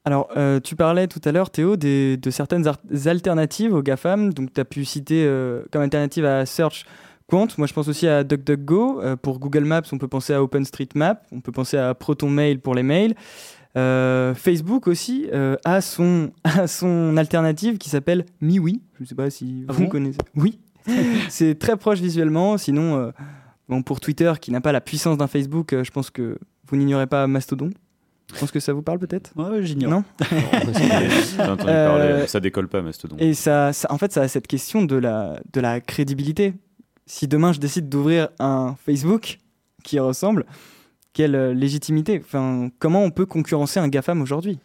Alors, tu parlais tout à l'heure, Théo, des- de certaines alternatives aux GAFAM. Donc, tu as pu citer comme alternative à Search Quant. Moi, je pense aussi à DuckDuckGo. Euh, pour Google Maps, on peut penser à OpenStreetMap. On peut penser à ProtonMail pour les mails. Euh, Facebook aussi euh, a, son, a son alternative qui s'appelle MiWi. Je ne sais pas si Ah vous bon? connaissez. Oui, c'est très proche visuellement. Sinon, euh, bon, pour Twitter, qui n'a pas la puissance d'un Facebook, euh, je pense que vous n'ignorez pas Mastodon. Je pense que ça vous parle peut-être? Ouais, j'ignore. Non? J'ai entendu Euh, parler, ça décolle pas, Mastodon. Et ça, ça- en fait, ça a cette question de la, de la crédibilité. Si demain je décide d'ouvrir un Facebook qui ressemble, quelle euh, légitimité? Comment on peut concurrencer un GAFAM aujourd'hui?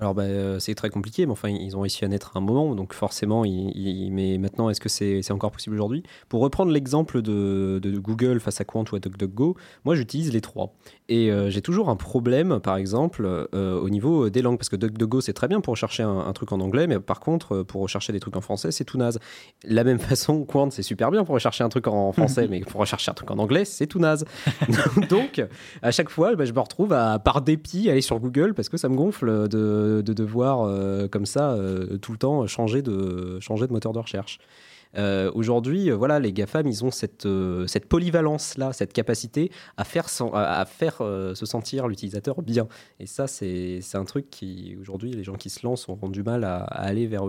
Alors bah, euh, c'est très compliqué, mais enfin ils ont réussi à naître à un moment, donc forcément, ils- ils- mais maintenant est-ce que c'est c'est encore possible aujourd'hui? Pour reprendre l'exemple de, de Google face à Quant ou à DuckDuckGo, moi j'utilise les trois. Et euh, j'ai toujours un problème, par exemple, euh, au niveau des langues, parce que DuckDuckGo c'est très bien pour rechercher un, un truc en anglais, mais par contre pour rechercher des trucs en français c'est tout naze. La même façon, Quant c'est super bien pour rechercher un truc en français, mais pour rechercher un truc en anglais c'est tout naze. donc à chaque fois, bah, je me retrouve à, par dépit, aller sur Google parce que ça me gonfle de, de devoir euh, comme ça euh, tout le temps changer de, changer de moteur de recherche. Euh, Aujourd'hui, euh, voilà, les GAFAM, ils ont cette, euh, cette polyvalence-là, cette capacité à faire, se sentir l'utilisateur bien. Et ça, c'est un truc qui, aujourd'hui, les gens qui se lancent ont, du mal à, aller vers,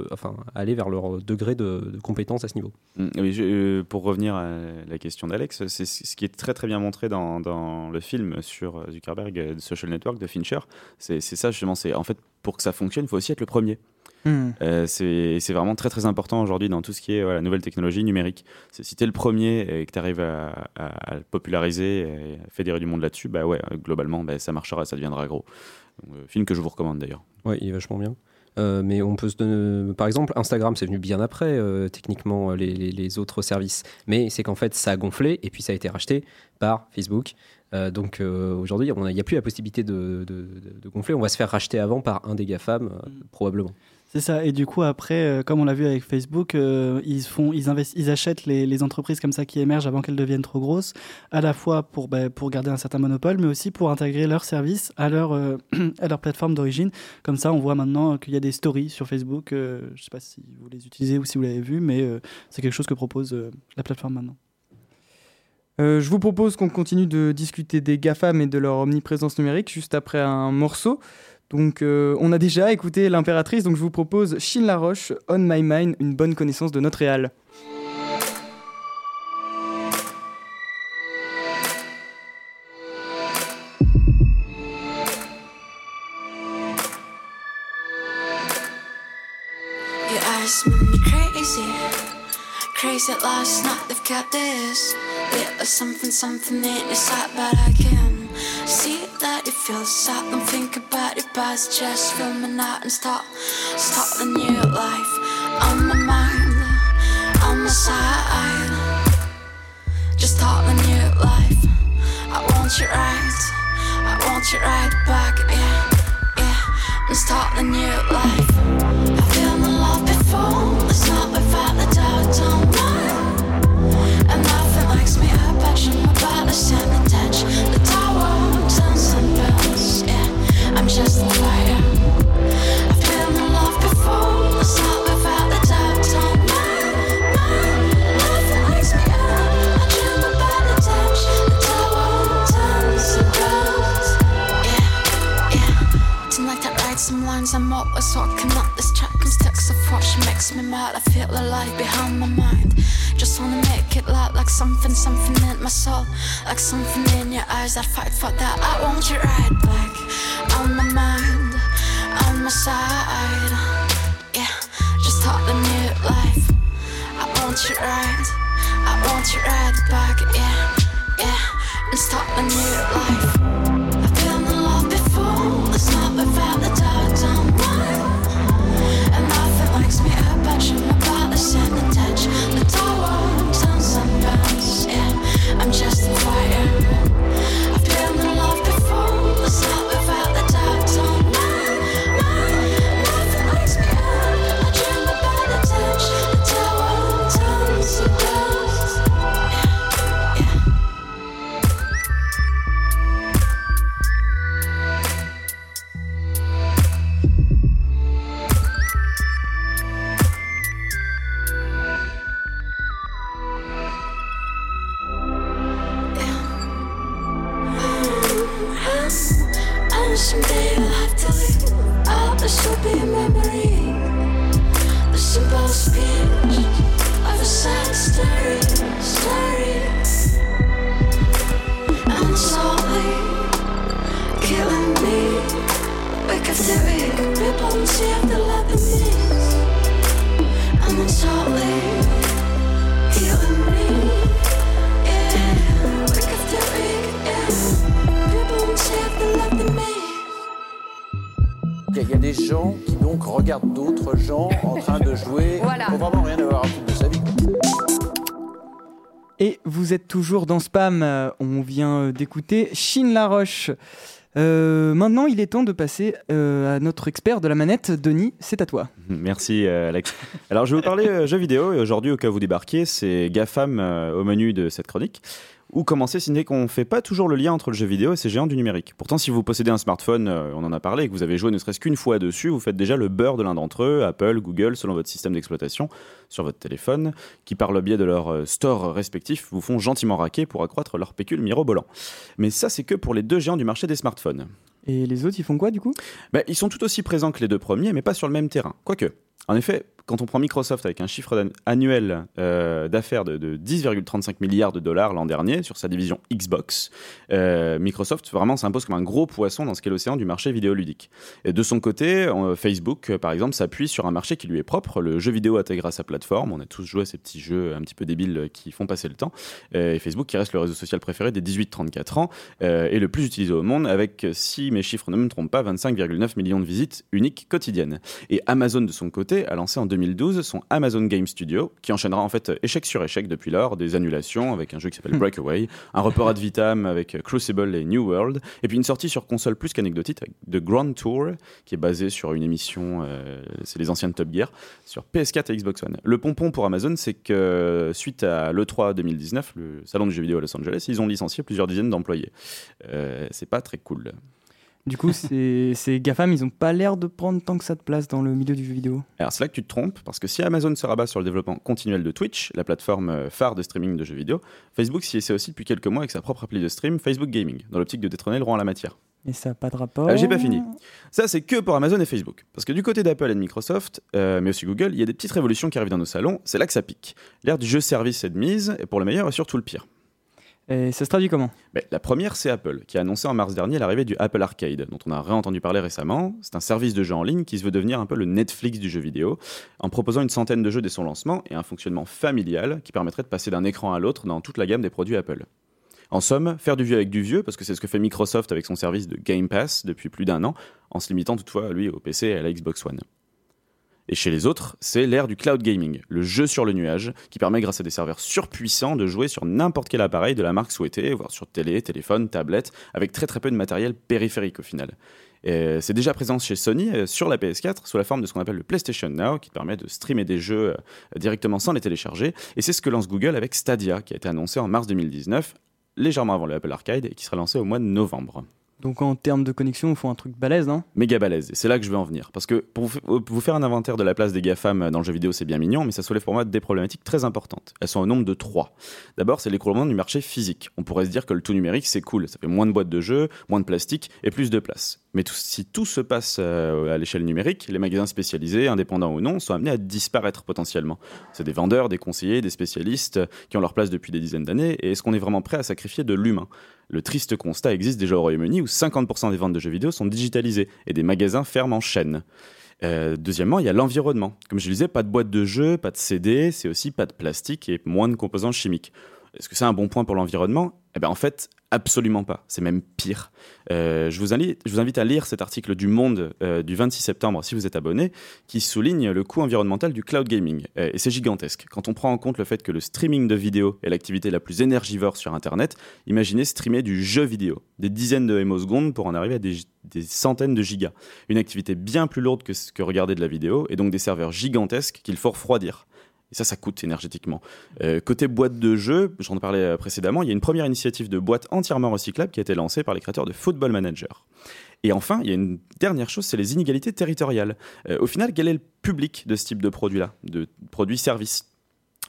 leur degré de, compétence à ce niveau. Mm, euh, pour revenir à la question d'Alex, c'est ce qui est très très bien montré dans, le film sur Zuckerberg, Social Network de Fincher. C'est ça justement. C'est en fait pour que ça fonctionne, il faut aussi être le premier. Hmm. Euh, c'est vraiment très très important aujourd'hui dans tout ce qui est voilà, nouvelle technologie numérique. Si tu es le premier et que tu arrives à, à- populariser et à fédérer du monde là-dessus, bah ouais, globalement, bah, ça marchera, ça deviendra gros. Donc, euh, film que je vous recommande d'ailleurs. Ouais, il est vachement bien. Euh, mais on peut se donner, par exemple, Instagram, c'est venu bien après, euh, techniquement, les, les- les autres services. Mais c'est qu'en fait, ça a gonflé et puis ça a été racheté par Facebook. Euh, donc euh, aujourd'hui, il n'y a plus la possibilité de, de- de- de gonfler. On va se faire racheter avant par un des GAFAM, euh, probablement. C'est ça. Et du coup, après, euh, comme on l'a vu avec Facebook, euh, ils, font, ils, ils achètent les, entreprises comme ça qui émergent avant qu'elles deviennent trop grosses, à la fois pour, bah, pour garder un certain monopole, mais aussi pour intégrer leurs services à leur, euh, à leur plateforme d'origine. Comme ça, on voit maintenant qu'il y a des stories sur Facebook. je ne sais pas si vous les utilisez ou si vous l'avez vu, mais c'est quelque chose que propose la plateforme maintenant. Je vous propose qu'on continue de discuter des GAFAM et de leur omniprésence numérique juste après un morceau. Donc, euh, on a déjà écouté l'impératrice, donc je vous propose Chine Laroche, On My Mind, une bonne connaissance de notre réal. At last that you feel sad. Don't think about your past, just filming out and start, start a new life. On my mind, on my side. Just start a new life. I want you right, I want you right back, yeah, yeah. And start a new life. Lines, I'm always walking up this track. And stuck so far, she makes me mad. I feel alive behind my mind. Like something, something in my soul. Like something in your eyes, I'd fight for that. I want you right back on my mind, on my side. Yeah, just start a new life. I want you right, I want you right back. Yeah, yeah, and start a new life. I've been in love before, it's not without a doubt, don't lie. And nothing likes me up, but you toujours dans Spam. euh, On vient euh, d'écouter Chine Laroche. Euh, maintenant, il est temps de passer euh, à notre expert de la manette. Denis, c'est à toi. Merci Alex. Alors je vais vous parler jeux vidéo et aujourd'hui au cas où vous débarquez, c'est GAFAM au menu de cette chronique. Où commencer si ce n'est qu'on ne fait pas toujours le lien entre le jeu vidéo et ces géants du numérique. Pourtant si vous possédez un smartphone, euh, on en a parlé, et que vous avez joué ne serait-ce qu'une fois dessus, vous faites déjà le beurre de l'un d'entre eux, Apple, Google, selon votre système d'exploitation sur votre téléphone, qui par le biais de leurs euh, stores respectifs vous font gentiment raquer pour accroître leur pécule mirobolant. Mais ça c'est que pour les deux géants du marché des smartphones. Et les autres, ils font quoi du coup? Bah, ils sont tout aussi présents que les deux premiers, mais pas sur le même terrain. Quoique, en effet, quand on prend Microsoft avec un chiffre annuel euh, d'affaires de, de 10,35 milliards de dollars l'an dernier sur sa division Xbox, euh, Microsoft vraiment s'impose comme un gros poisson dans ce qu'est l'océan du marché vidéoludique. De son côté, euh, Facebook, par exemple, s'appuie sur un marché qui lui est propre, le jeu vidéo intégré à sa plateforme. On a tous joué à ces petits jeux un petit peu débiles qui font passer le temps. Et Facebook qui reste le réseau social préféré des 18-34 ans et le plus utilisé au monde avec, si mes chiffres ne me trompent pas, 25,9 millions de visites uniques quotidiennes. Et Amazon, de son côté, a lancé en 2012 son Amazon Game Studio, qui enchaînera en fait échec sur échec depuis lors, des annulations avec un jeu qui s'appelle Breakaway, un report ad vitam avec Crucible et New World, et puis une sortie sur console plus qu'anecdotique avec The Grand Tour, qui est basé sur une émission, euh, c'est les anciennes Top Gear, sur PS4 et Xbox One. Le pompon pour Amazon, c'est que suite à l'E3 2019, le salon du jeu vidéo à Los Angeles, ils ont licencié plusieurs dizaines d'employés. Euh, c'est pas très cool. Du coup, ces, ces GAFAM, ils ont pas l'air de prendre tant que ça de place dans le milieu du jeu vidéo. Alors c'est là que tu te trompes, parce que si Amazon se rabat sur le développement continuel de Twitch, la plateforme euh, phare de streaming de jeux vidéo, Facebook s'y essaie aussi depuis quelques mois avec sa propre appli de stream, Facebook Gaming, dans l'optique de détrôner le roi en la matière. Mais ça n'a pas de rapport. Ah, J'ai pas fini. Ça, c'est que pour Amazon et Facebook. Parce que du côté d'Apple et de Microsoft, euh, mais aussi Google, il y a des petites révolutions qui arrivent dans nos salons. C'est là que ça pique. L'ère du jeu-service est de mise, et pour le meilleur et surtout le pire. Et ça se traduit comment Mais la première, c'est Apple, qui a annoncé en mars dernier l'arrivée du Apple Arcade, dont on a réentendu parler récemment. C'est un service de jeu en ligne qui se veut devenir un peu le Netflix du jeu vidéo, en proposant une centaine de jeux dès son lancement et un fonctionnement familial qui permettrait de passer d'un écran à l'autre dans toute la gamme des produits Apple. En somme, faire du vieux avec du vieux, parce que c'est ce que fait Microsoft avec son service de Game Pass depuis plus d'un an, en se limitant toutefois, lui, au PC et à la Xbox One. Et chez les autres, c'est l'ère du cloud gaming, le jeu sur le nuage, qui permet grâce à des serveurs surpuissants de jouer sur n'importe quel appareil de la marque souhaitée, voire sur télé, téléphone, tablette, avec très très peu de matériel périphérique au final. C'est déjà présent chez Sony euh, sur la PS4 sous la forme de ce qu'on appelle le PlayStation Now, qui permet de streamer des jeux euh, directement sans les télécharger. Et c'est ce que lance Google avec Stadia, qui a été annoncé en mars 2019, légèrement avant le Apple Arcade, et qui sera lancé au mois de novembre Donc en termes de connexion, il faut un truc balèze, non méga balèze. Et c'est là que je veux en venir. Parce que pour vous, fa- vous faire un inventaire de la place des GAFAM dans le jeu vidéo, c'est bien mignon, mais ça soulève pour moi des problématiques très importantes. Elles sont au nombre de trois. D'abord, c'est l'écroulement du marché physique. On pourrait se dire que le tout numérique, c'est cool. Ça fait moins de boîtes de jeux, moins de plastique et plus de place. Mais si tout se passe euh, à l'échelle numérique, les magasins spécialisés, indépendants ou non, sont amenés à disparaître potentiellement. C'est des vendeurs, des conseillers, des spécialistes euh, qui ont leur place depuis des dizaines d'années. Et est-ce qu'on est vraiment prêt à sacrifier de l'humain? Le triste constat existe déjà au Royaume-Uni où 50% des ventes de jeux vidéo sont digitalisées et des magasins ferment en chaîne. Euh, deuxièmement, il y a l'environnement. Comme je le disais, pas de boîte de jeux, pas de CD, c'est aussi pas de plastique et moins de composants chimiques. Est-ce que c'est un bon point pour l'environnement? Eh bien, en fait, absolument pas. C'est même pire. Euh, je, vous invite, à lire cet article du Monde euh, du 26 septembre, si vous êtes abonné, qui souligne le coût environnemental du cloud gaming. Euh, et c'est gigantesque. Quand on prend en compte le fait que le streaming de vidéos est l'activité la plus énergivore sur Internet, imaginez streamer du jeu vidéo. Des dizaines de hémosecondes pour en arriver à des, des centaines de gigas. Une activité bien plus lourde que que regarder de la vidéo, et donc des serveurs gigantesques qu'il faut refroidir. Et ça, ça coûte énergétiquement. Euh, côté boîte de jeu, j'en parlais euh, précédemment, il y a une première initiative de boîte entièrement recyclable qui a été lancée par les créateurs de Football Manager. Et enfin, il y a une dernière chose, c'est les inégalités territoriales. Euh, au final, quel est le public de ce type de produit-là, de produits-services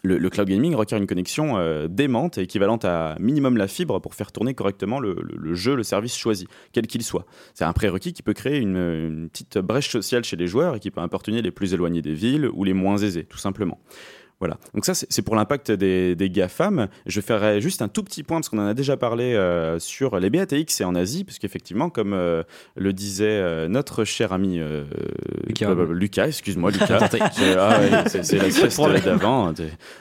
le, cloud gaming requiert une connexion euh, démente équivalente à minimum la fibre pour faire tourner correctement le jeu, le service choisi, quel qu'il soit. C'est un prérequis qui peut créer une, une petite brèche sociale chez les joueurs et qui peut importuner les plus éloignés des villes ou les moins aisés, tout simplement. Voilà. Donc ça, c'est pour l'impact des, des GAFAM. Je ferai juste un tout petit point, parce qu'on en a déjà parlé euh, sur les BATX et en Asie, parce qu'effectivement, comme euh, le disait euh, notre cher ami Lucas. Lucas, excuse-moi Lucas. Ah ouais, c'est la sieste d'avant, hein,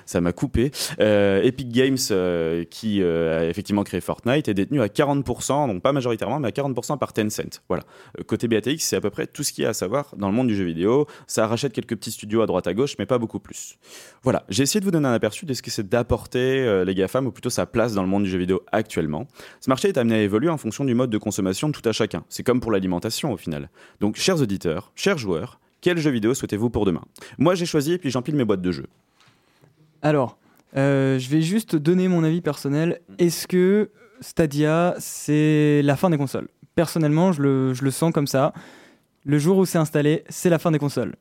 ça m'a coupé. Epic Games, qui a effectivement créé Fortnite, est détenu à 40%, donc pas majoritairement, mais à 40% par Tencent. Voilà. Côté BATX, c'est à peu près tout ce qu'il y a à savoir dans le monde du jeu vidéo. Ça rachète quelques petits studios à droite à gauche, mais pas beaucoup plus. Voilà, j'ai essayé de vous donner un aperçu de ce que c'est d'apporter euh, les GAFAM, ou plutôt sa place dans le monde du jeu vidéo actuellement. Ce marché est amené à évoluer en fonction du mode de consommation de tout à chacun. C'est comme pour l'alimentation au final. Donc, chers auditeurs, chers joueurs, quel jeu vidéo souhaitez-vous pour demain? Moi, j'ai choisi et puis j'empile mes boîtes de jeux. Alors, euh, je vais juste donner mon avis personnel. Est-ce que Stadia, c'est la fin des consoles? Personnellement, je le, je le sens comme ça. Le jour où c'est installé, c'est la fin des consoles.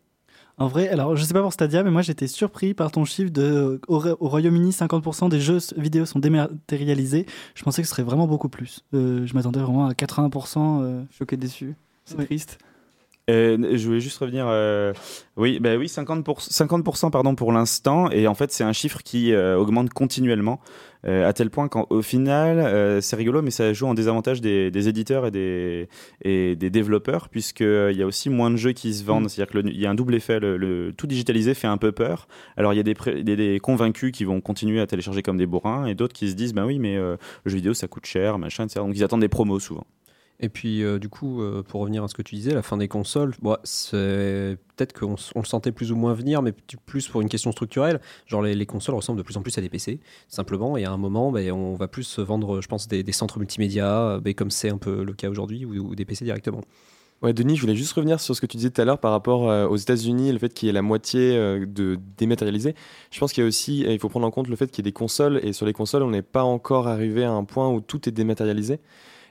En vrai, alors je sais pas pour Stadia, mais moi j'étais surpris par ton chiffre de au, Ro- au Royaume-Uni, 50% des jeux vidéo sont dématérialisés. Je pensais que ce serait vraiment beaucoup plus. Euh, je m'attendais vraiment à 80%. euh, Choqué déçu. C'est Ouais. triste. Euh, je voulais juste revenir. euh, oui, bah oui, 50%, 50% pardon pour l'instant, et en fait c'est un chiffre qui euh, augmente continuellement, euh, à tel point qu'au final, c'est rigolo, mais ça joue en désavantage des, des éditeurs et des, et des développeurs, puisqu'il y a aussi moins de jeux qui se vendent. C'est-à-dire qu'il y a un double effet. Le, le- tout digitalisé fait un peu peur. Alors il y a des, pré- des, des convaincus qui vont continuer à télécharger comme des bourrins, et d'autres qui se disent, bah oui, mais le jeu vidéo ça coûte cher, machin, etc. Donc ils attendent des promos souvent. Et puis, euh, du coup, euh, pour revenir à ce que tu disais, la fin des consoles, bon, c'est peut-être qu'on le sentait plus ou moins venir, mais plus pour une question structurelle. Genre, les, les consoles ressemblent de plus en plus à des PC, simplement. Et à un moment, ben, on va plus vendre, je pense, des, centres multimédia, euh, ben, comme c'est un peu le cas aujourd'hui, ou, des PC directement. Ouais, Denis, je voulais juste revenir sur ce que tu disais tout à l'heure par rapport aux États-Unis le fait qu'il y ait la moitié euh, de dématérialisé. Je pense qu'il y a aussi, il faut prendre en compte le fait qu'il y ait des consoles et sur les consoles, on n'est pas encore arrivé à un point où tout est dématérialisé.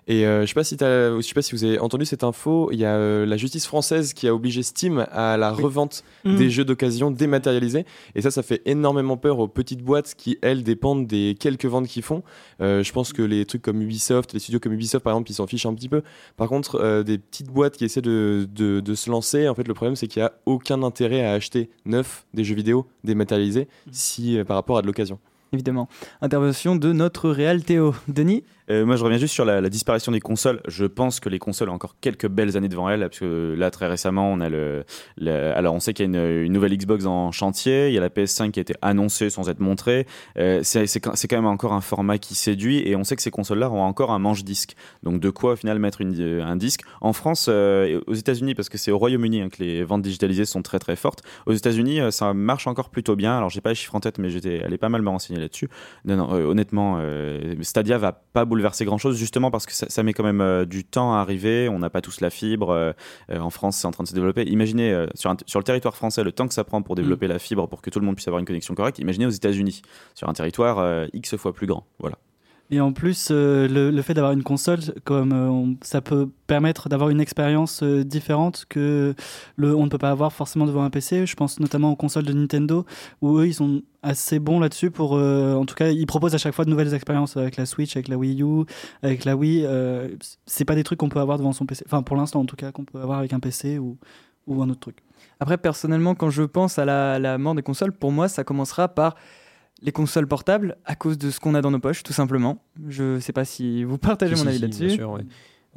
Et euh, je sais pas si je sais pas si vous avez entendu cette info. Il y a euh, la justice française qui a obligé Steam à la revente Mhm. des jeux d'occasion dématérialisés. Et ça, ça fait énormément peur aux petites boîtes qui elles dépendent des quelques ventes qu'ils font. Euh, je pense que les trucs comme Ubisoft, les studios comme Ubisoft par exemple, ils s'en fichent un petit peu. Par contre, euh, des petites boîtes qui essaient de, de, de se lancer, en fait, le problème c'est qu'il n'y a aucun intérêt à acheter neuf des jeux vidéo dématérialisés si euh, par rapport à de l'occasion. Évidemment. Intervention de notre réel Théo. Denis? Euh, moi, je reviens juste sur la, disparition des consoles. Je pense que les consoles ont encore quelques belles années devant elles, parce que là, très récemment, on a le. alors, on sait qu'il y a une, nouvelle Xbox en chantier. Il y a la PS5 qui a été annoncée sans être montrée. Euh, c'est quand même encore un format qui séduit, et on sait que ces consoles-là ont encore un manche-disque. Donc, de quoi au final mettre euh, un disque? En France, euh, aux États-Unis, parce que c'est au Royaume-Uni hein, que les ventes digitalisées sont très très fortes. Aux États-Unis, ça marche encore plutôt bien. Alors, j'ai pas les chiffres en tête, mais j'étais allé pas mal me renseigner là-dessus. Non, non, honnêtement, Stadia va pas bouleverser grand-chose, justement parce que ça, ça met quand même euh, du temps à arriver. On n'a pas tous la fibre. euh, euh, en France, c'est en train de se développer. Imaginez sur, un- sur le territoire français le temps que ça prend pour développer la fibre, pour que tout le monde puisse avoir une connexion correcte. Imaginez aux États-Unis, sur un territoire X fois plus grand. Voilà. Et en plus, euh, le, fait d'avoir une console, comme euh, ça peut permettre d'avoir une expérience euh, différente que le, on ne peut pas avoir forcément devant un PC. Je pense notamment aux consoles de Nintendo, où eux, ils sont assez bons là-dessus. Pour, en tout cas, ils proposent à chaque fois de nouvelles expériences avec la Switch, avec la Wii U, avec la Wii. c'est pas des trucs qu'on peut avoir devant son PC. Enfin, pour l'instant, en tout cas, qu'on peut avoir avec un PC ou, ou un autre truc. Après, personnellement, quand je pense à la mort des consoles, pour moi, ça commencera par les consoles portables à cause de ce qu'on a dans nos poches, tout simplement. Je sais pas si vous partagez Si, mon avis si, là-dessus. bien sûr, ouais.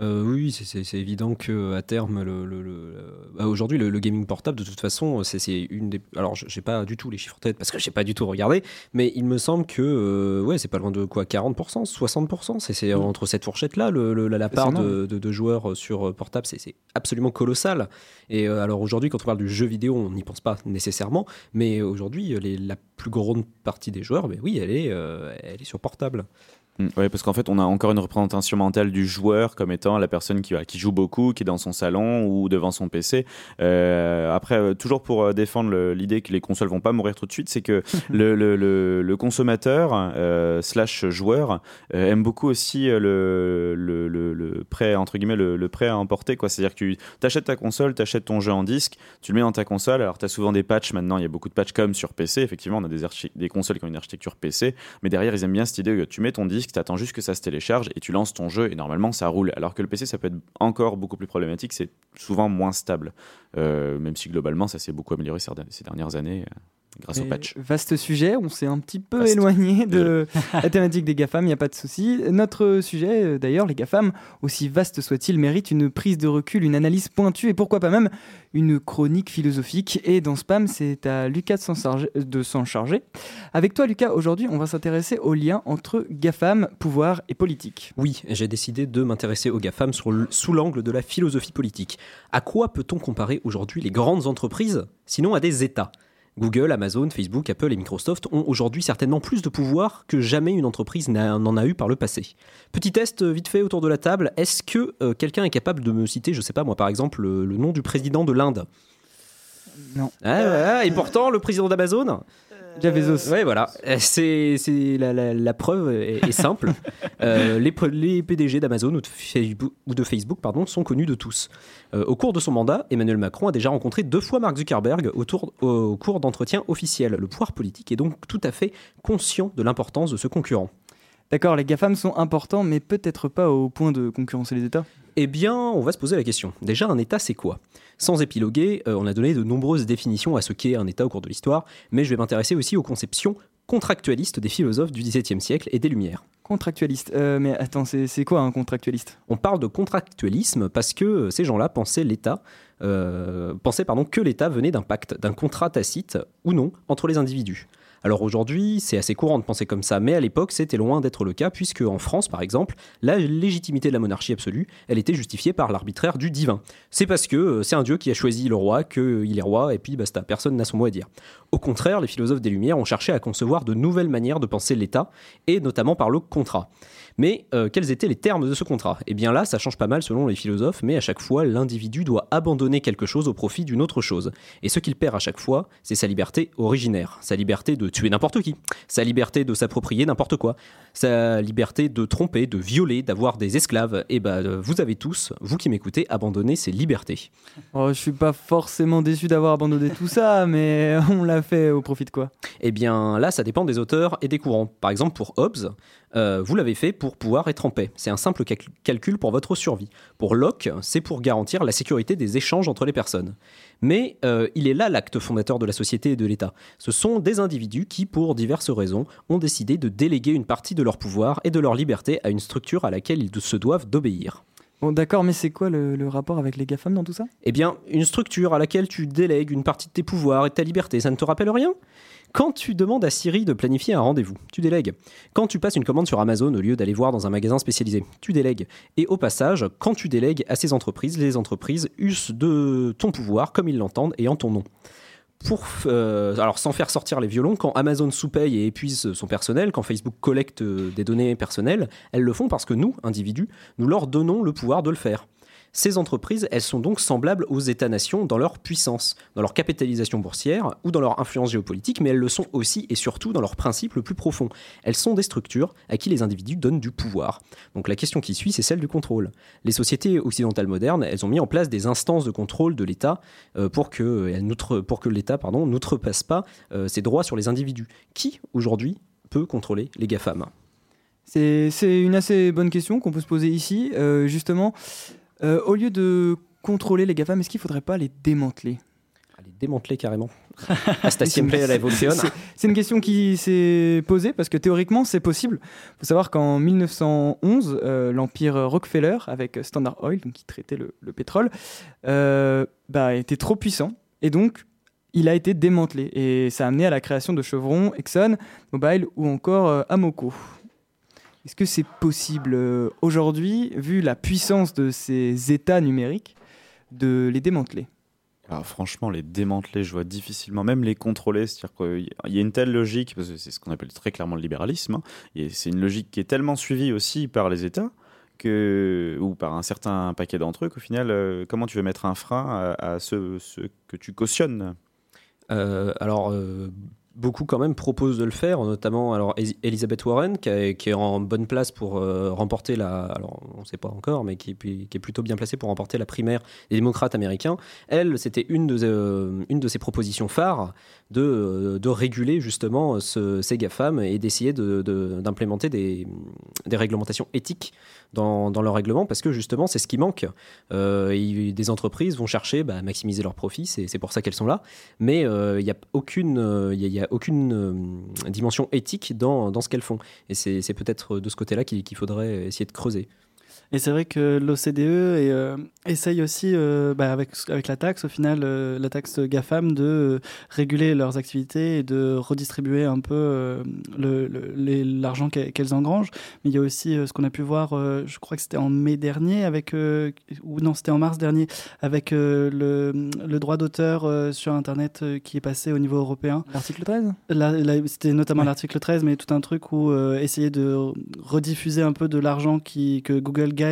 Euh, oui, c'est- évident que à terme, le, le- le- bah, aujourd'hui, le, gaming portable, de toute façon, c'est une des. Alors, je- j'ai pas du tout les chiffres en tête parce que j'ai pas du tout regardé, mais il me semble que euh, ouais, c'est pas loin de quoi, 40%, 60%, c'est c'est entre cette fourchette-là, la, part de, de- de joueurs sur euh, portable, c'est absolument colossal. Et euh, alors aujourd'hui, quand on parle du jeu vidéo, on n'y pense pas nécessairement, mais aujourd'hui, la plus grande partie des joueurs, ben oui, elle est, euh, elle est sur portable. Mm, Ouais, parce qu'en fait, on a encore une représentation mentale du joueur comme étant la personne qui, joue beaucoup, qui est dans son salon ou devant son PC. Euh, après, euh, toujours pour euh, défendre l'idée que les consoles vont pas mourir tout de suite, c'est que le, le, le, le consommateur euh, slash joueur euh, aime beaucoup aussi le, prêt entre guillemets le, prêt à emporter quoi. C'est-à-dire que tu achètes ta console, tu achètes ton jeu en disque, tu le mets dans ta console. Alors tu as souvent des patchs maintenant, il y a beaucoup de patchs comme sur PC. Effectivement, on a des consoles qui ont une architecture PC, mais derrière ils aiment bien cette idée que tu mets ton disque, tu attends juste que ça se télécharge et tu lances ton jeu et normalement ça roule. Alors que le PC ça peut être encore beaucoup plus problématique, c'est souvent moins stable. Euh, même si globalement ça s'est beaucoup amélioré ces, ces dernières années. Grâce au patch. Vaste sujet, on s'est un petit peu Vaste. éloigné de la thématique des GAFAM, il n'y a pas de souci. Notre sujet, euh, d'ailleurs, les GAFAM, aussi vaste soit-il, mérite une prise de recul, une analyse pointue et pourquoi pas même une chronique philosophique. Et dans Spam, c'est à Lucas de s'en charger-. Avec toi, Lucas, aujourd'hui, on va s'intéresser au lien entre GAFAM, pouvoir et politique. Oui, j'ai décidé de m'intéresser aux GAFAM sur sous l'angle de la philosophie politique. À quoi peut-on comparer aujourd'hui les grandes entreprises, sinon à des États? Google, Amazon, Facebook, Apple et Microsoft ont aujourd'hui certainement plus de pouvoir que jamais une entreprise n'en a eu par le passé. Petit test euh, vite fait autour de la table. Est-ce que euh, quelqu'un est capable de me citer, je sais pas moi par exemple, le, le nom du président de l'Inde? Non. Ah, ouais, et pourtant le président d'Amazon? Jeff Bezos. Ouais, voilà. Euh, C'est c'est la, la- la preuve est, est simple. Euh, les, PDG d'Amazon ou, de Facebook- ou de Facebook pardon, sont connus de tous. Euh, au cours de son mandat, Emmanuel Macron a déjà rencontré deux fois Mark Zuckerberg autour- au, au cours d'entretiens officiels. Le pouvoir politique est donc tout à fait conscient de l'importance de ce concurrent. D'accord, les GAFAM sont importants, mais peut-être pas au point de concurrencer les États. Eh bien, on va se poser la question. Déjà, un État, c'est quoi? Sans épiloguer, euh, on a donné de nombreuses définitions à ce qu'est un État au cours de l'histoire, mais je vais m'intéresser aussi aux conceptions contractualistes des philosophes du XVIIe siècle et des Lumières. Contractualiste. Euh, mais attends, c'est quoi un contractualiste? On parle de contractualisme parce que euh, ces gens-là pensaient l'État, euh, pensaient pardon que l'État venait d'un pacte, d'un contrat tacite ou non entre les individus. Alors aujourd'hui, c'est assez courant de penser comme ça, mais à l'époque, c'était loin d'être le cas, puisque en France, par exemple, la légitimité de la monarchie absolue, elle était justifiée par l'arbitraire du divin. C'est parce que euh, c'est un dieu qui a choisi le roi, qu'il est roi, et puis basta, personne n'a son mot à dire. Au contraire, les philosophes des Lumières ont cherché à concevoir de nouvelles manières de penser l'État, et notamment par le contrat. Mais euh, quels étaient les termes de ce contrat? Eh bien là, ça change pas mal selon les philosophes, mais à chaque fois, l'individu doit abandonner quelque chose au profit d'une autre chose. Et ce qu'il perd à chaque fois, c'est sa liberté originaire, sa liberté de tuer n'importe qui, sa liberté de s'approprier n'importe quoi, sa liberté de tromper, de violer, d'avoir des esclaves. Et ben, euh, vous avez tous, vous qui m'écoutez, abandonné ces libertés. Oh, je suis pas forcément déçu d'avoir abandonné tout ça, mais on l'a fait au profit de quoi? Eh bien là, ça dépend des auteurs et des courants. Par exemple, pour Hobbes, euh, vous l'avez fait pour pouvoir être en paix. C'est un simple cal- calcul pour votre survie. Pour Locke, c'est pour garantir la sécurité des échanges entre les personnes. Mais euh, il est là l'acte fondateur de la société et de l'État. Ce sont des individus qui, pour diverses raisons, ont décidé de déléguer une partie de leur pouvoir et de leur liberté à une structure à laquelle ils se doivent d'obéir. Bon, d'accord, mais c'est quoi le, le rapport avec les GAFAM dans tout ça? Eh bien, une structure à laquelle tu délègues une partie de tes pouvoirs et de ta liberté, ça ne te rappelle rien? Quand tu demandes à Siri de planifier un rendez-vous, tu délègues. Quand tu passes une commande sur Amazon au lieu d'aller voir dans un magasin spécialisé, tu délègues. Et au passage, quand tu délègues à ces entreprises, les entreprises usent de ton pouvoir comme ils l'entendent et en ton nom. Pour, euh, alors sans faire sortir les violons, quand Amazon sous-paye et épuise son personnel, quand Facebook collecte euh, des données personnelles, elles le font parce que nous, individus, nous leur donnons le pouvoir de le faire. Ces entreprises, elles sont donc semblables aux États-nations dans leur puissance, dans leur capitalisation boursière ou dans leur influence géopolitique, mais elles le sont aussi et surtout dans leurs principes le plus profond. Elles sont des structures à qui les individus donnent du pouvoir. Donc la question qui suit, c'est celle du contrôle. Les sociétés occidentales modernes, elles ont mis en place des instances de contrôle de l'État euh, pour que, elles n'outre- pour que l'État n'outrepasse pas euh, ses droits sur les individus. Qui, aujourd'hui, peut contrôler les GAFAM? C'est une assez bonne question qu'on peut se poser ici. Euh, justement, euh, au lieu de contrôler les GAFAM, est-ce qu'il faudrait pas les démanteler Les démanteler carrément. Hasta siempre la evolución. c'est- C'est une question qui s'est posée parce que théoriquement c'est possible. Il faut savoir qu'en 1911, euh, l'empire Rockefeller, avec Standard Oil, donc qui traitait le, le pétrole, euh, bah, était trop puissant et donc il a été démantelé. Et ça a amené à la création de Chevron, Exxon, Mobil ou encore euh, Amoco. Est-ce que c'est possible euh, aujourd'hui, vu la puissance de ces États numériques, de les démanteler? Alors franchement, les démanteler, je vois difficilement, même les contrôler. C'est-à-dire qu'il y a une telle logique, parce que c'est ce qu'on appelle très clairement le libéralisme, hein, et c'est une logique qui est tellement suivie aussi par les États, que, ou par un certain paquet d'entre eux, qu'au final, euh, comment tu veux mettre un frein à, à ce, ce que tu cautionnes? Euh, alors, euh, beaucoup quand même proposent de le faire, notamment alors Elizabeth Warren qui, est en bonne place pour euh, remporter la, alors on ne sait pas encore, mais qui est, plutôt bien placée pour remporter la primaire des démocrates américains. Elle, c'était une de euh, ses propositions phares de, euh, de réguler justement ce, ces GAFAM et d'essayer de- de- d'implémenter des, des réglementations éthiques dans, leur règlement parce que justement c'est ce qui manque. Euh, des entreprises vont chercher bah, à maximiser leurs profits, c'est pour ça qu'elles sont là, mais euh, il n'y a aucune, y a- aucune euh, dimension éthique dans, dans ce qu'elles font. Et c'est peut-être de ce côté-là qu'il faudrait essayer de creuser. Et c'est vrai que l'OCDE euh, essaye aussi, euh, bah, avec, avec la taxe, au final, euh, la taxe GAFAM, de réguler leurs activités et de redistribuer un peu le- le- les- l'argent qu'elles engrangent. Mais il y a aussi ce qu'on a pu voir, je crois que c'était en mai dernier, avec, ou non, c'était en mars dernier, avec le, le droit d'auteur sur Internet qui est passé au niveau européen. L'article 13 Là, là, C'était notamment l'article 13, mais tout un truc où essayer de rediffuser un peu de l'argent que Google gagne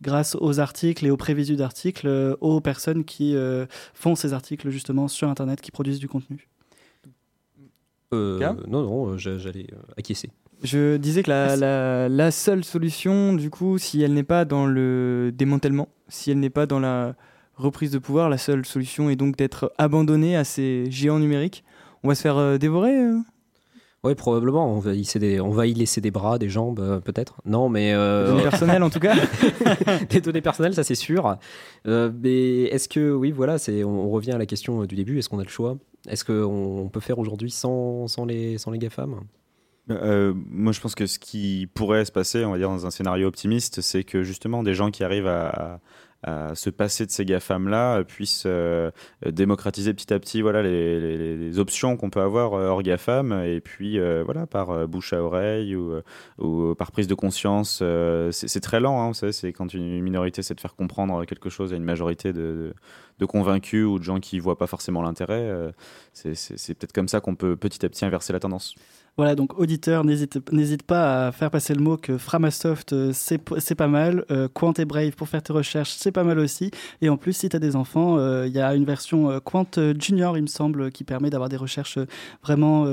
grâce aux articles et aux prévisus d'articles euh, aux personnes qui euh, font ces articles justement sur Internet, qui produisent du contenu. Euh, non, non, j'a- j'allais euh, acquiescer. Je disais que la, la, la seule solution, du coup, si elle n'est pas dans le démantèlement, si elle n'est pas dans la reprise de pouvoir, la seule solution est donc d'être abandonné à ces géants numériques. On va se faire euh, dévorer euh? Oui, probablement. On va, y laisser des, on va y laisser des bras, des jambes, euh, peut-être. Non, mais. euh, Des données personnelles, en tout cas. des données personnelles, ça c'est sûr. Euh, mais est-ce que, oui, voilà, c'est, on, on revient à la question du début. Est-ce qu'on a le choix? Est-ce qu'on on peut faire aujourd'hui sans, sans, les, sans les GAFAM? Euh, moi, je pense que ce qui pourrait se passer, on va dire dans un scénario optimiste, c'est que justement des gens qui arrivent à, à- à se passer de ces GAFAM-là euh, puissent euh, démocratiser petit à petit voilà, les, options qu'on peut avoir euh, hors GAFAM, et puis voilà, par bouche à oreille ou, par prise de conscience. c'est c'est très lent, hein, c'est quand une minorité sait de faire comprendre quelque chose à une majorité de, de- convaincus ou de gens qui voient pas forcément l'intérêt. c'est c'est- c'est peut-être comme ça qu'on peut petit à petit inverser la tendance. Voilà, donc auditeur, n'hésite pas à faire passer le mot que Framasoft, euh, c'est pas mal. Euh, Quant et Brave pour faire tes recherches, c'est pas mal aussi. Et en plus, si tu as des enfants, euh, il y a une version euh, Quant Junior, il me semble, qui permet d'avoir des recherches euh, vraiment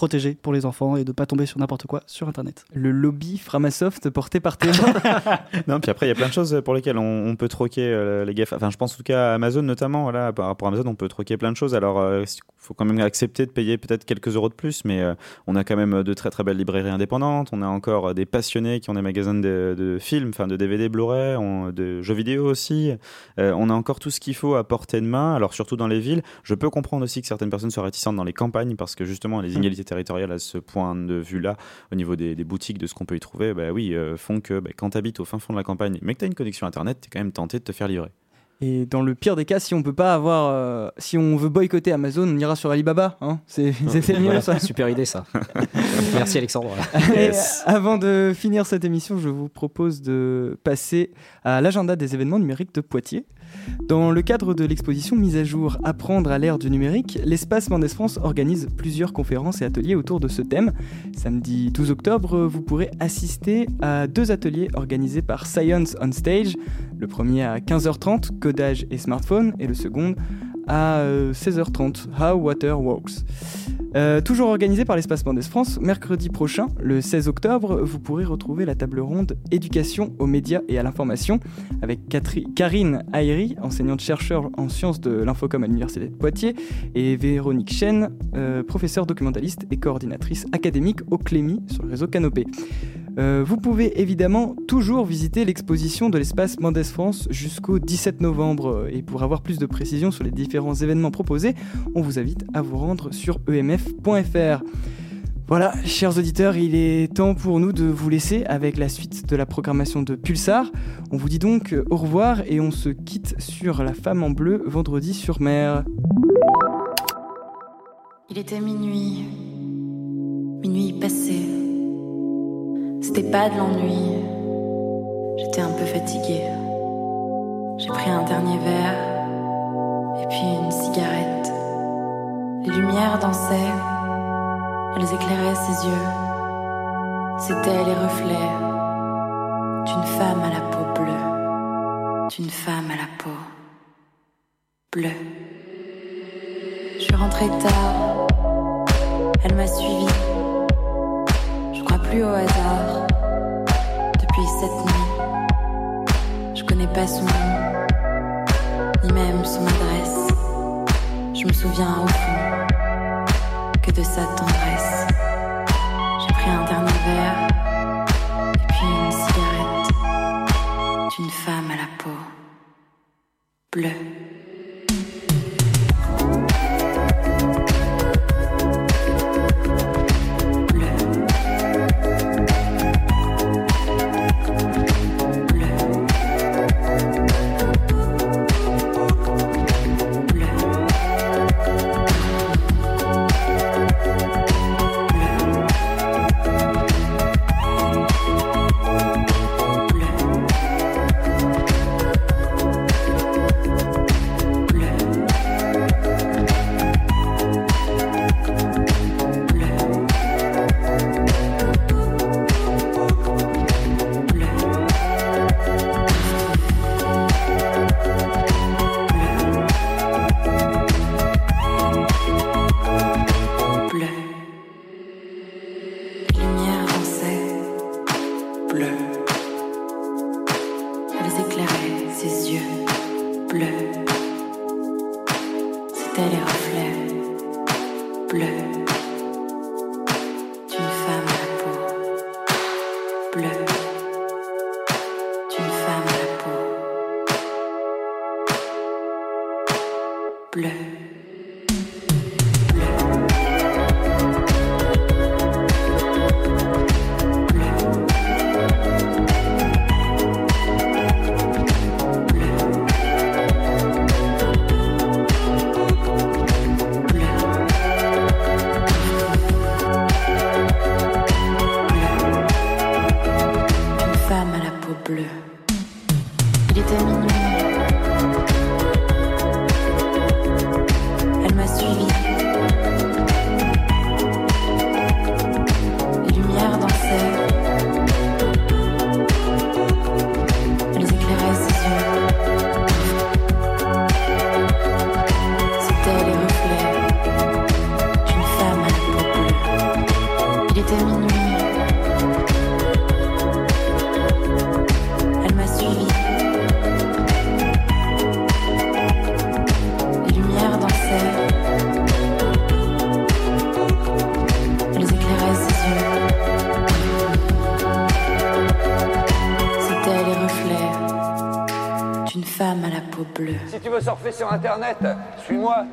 euh, protégées pour les enfants et de pas tomber sur n'importe quoi sur Internet. Le lobby Framasoft porté par Théo. Non, puis après, il y a plein de choses pour lesquelles on, on peut troquer euh, les GAFA. Enfin, je pense en tout cas à Amazon notamment. Voilà, par rapport à Amazon, on peut troquer plein de choses. Alors, il faut quand même accepter de payer peut-être quelques euros de plus, mais euh, on a quand même de très très belles librairies indépendantes. On a encore euh, des passionnés qui ont des magasins de, de films, enfin de DVD, Blu-ray, de jeux vidéo aussi. Euh, on a encore tout ce qu'il faut à portée de main. Alors, surtout dans les villes. Je peux comprendre aussi que certaines personnes soient réticentes dans les campagnes parce que justement, les inégalités territoriales à ce point de vue-là, au niveau des, des boutiques, de ce qu'on peut y trouver, bah oui, euh, font que bah, quand tu habites au fin fond de la campagne, mais que tu as une connexion internet, tu es quand même tenté de te faire livrer. Et dans le pire des cas, si on peut pas avoir, euh, si on veut boycotter Amazon, on ira sur Alibaba. Hein c'est Voilà, ça. Super idée ça. Merci Alexandre. Avant de finir cette émission, je vous propose de passer à l'agenda des événements numériques de Poitiers. Dans le cadre de l'exposition Mise à jour Apprendre à l'ère du numérique, l'espace Mendes France organise plusieurs conférences et ateliers autour de ce thème. Samedi 12 octobre, vous pourrez assister à deux ateliers organisés par Science on Stage. Le premier à 15h30, codage et smartphone, et le second à euh, 16h30, How Water Works. Euh, toujours organisé par l'espace Mendes France, mercredi prochain, le 16 octobre, vous pourrez retrouver la table ronde Éducation aux médias et à l'information avec Karine Ayri, enseignante-chercheur en sciences de l'infocom à l'Université de Poitiers, et Véronique Chen, euh, professeure documentaliste et coordinatrice académique au Clémy sur le réseau Canopé. Euh, vous pouvez évidemment toujours visiter l'exposition de l'espace Mendes France jusqu'au 17 novembre. Et pour avoir plus de précisions sur les différents événements proposés, on vous invite à vous rendre sur emf.fr. Voilà, chers auditeurs, il est temps pour nous de vous laisser avec la suite de la programmation de Pulsar. On vous dit donc au revoir et on se quitte sur La Femme en Bleu vendredi sur mer. Il était minuit, minuit passé. Pas de l'ennui. J'étais un peu fatiguée. J'ai pris un dernier verre et puis une cigarette. Les lumières dansaient, elles éclairaient ses yeux. C'étaient les reflets d'une femme à la peau bleue, d'une femme à la peau bleue. Je suis rentrée tard, elle m'a suivie. Je crois plus au hasard cette nuit. Je connais pas son nom, ni même son adresse. Je me souviens au fond que de sa tendresse. J'ai pris un dernier verre et puis une cigarette d'une femme à la peau bleue. Lord. sur Internet. Suis-moi,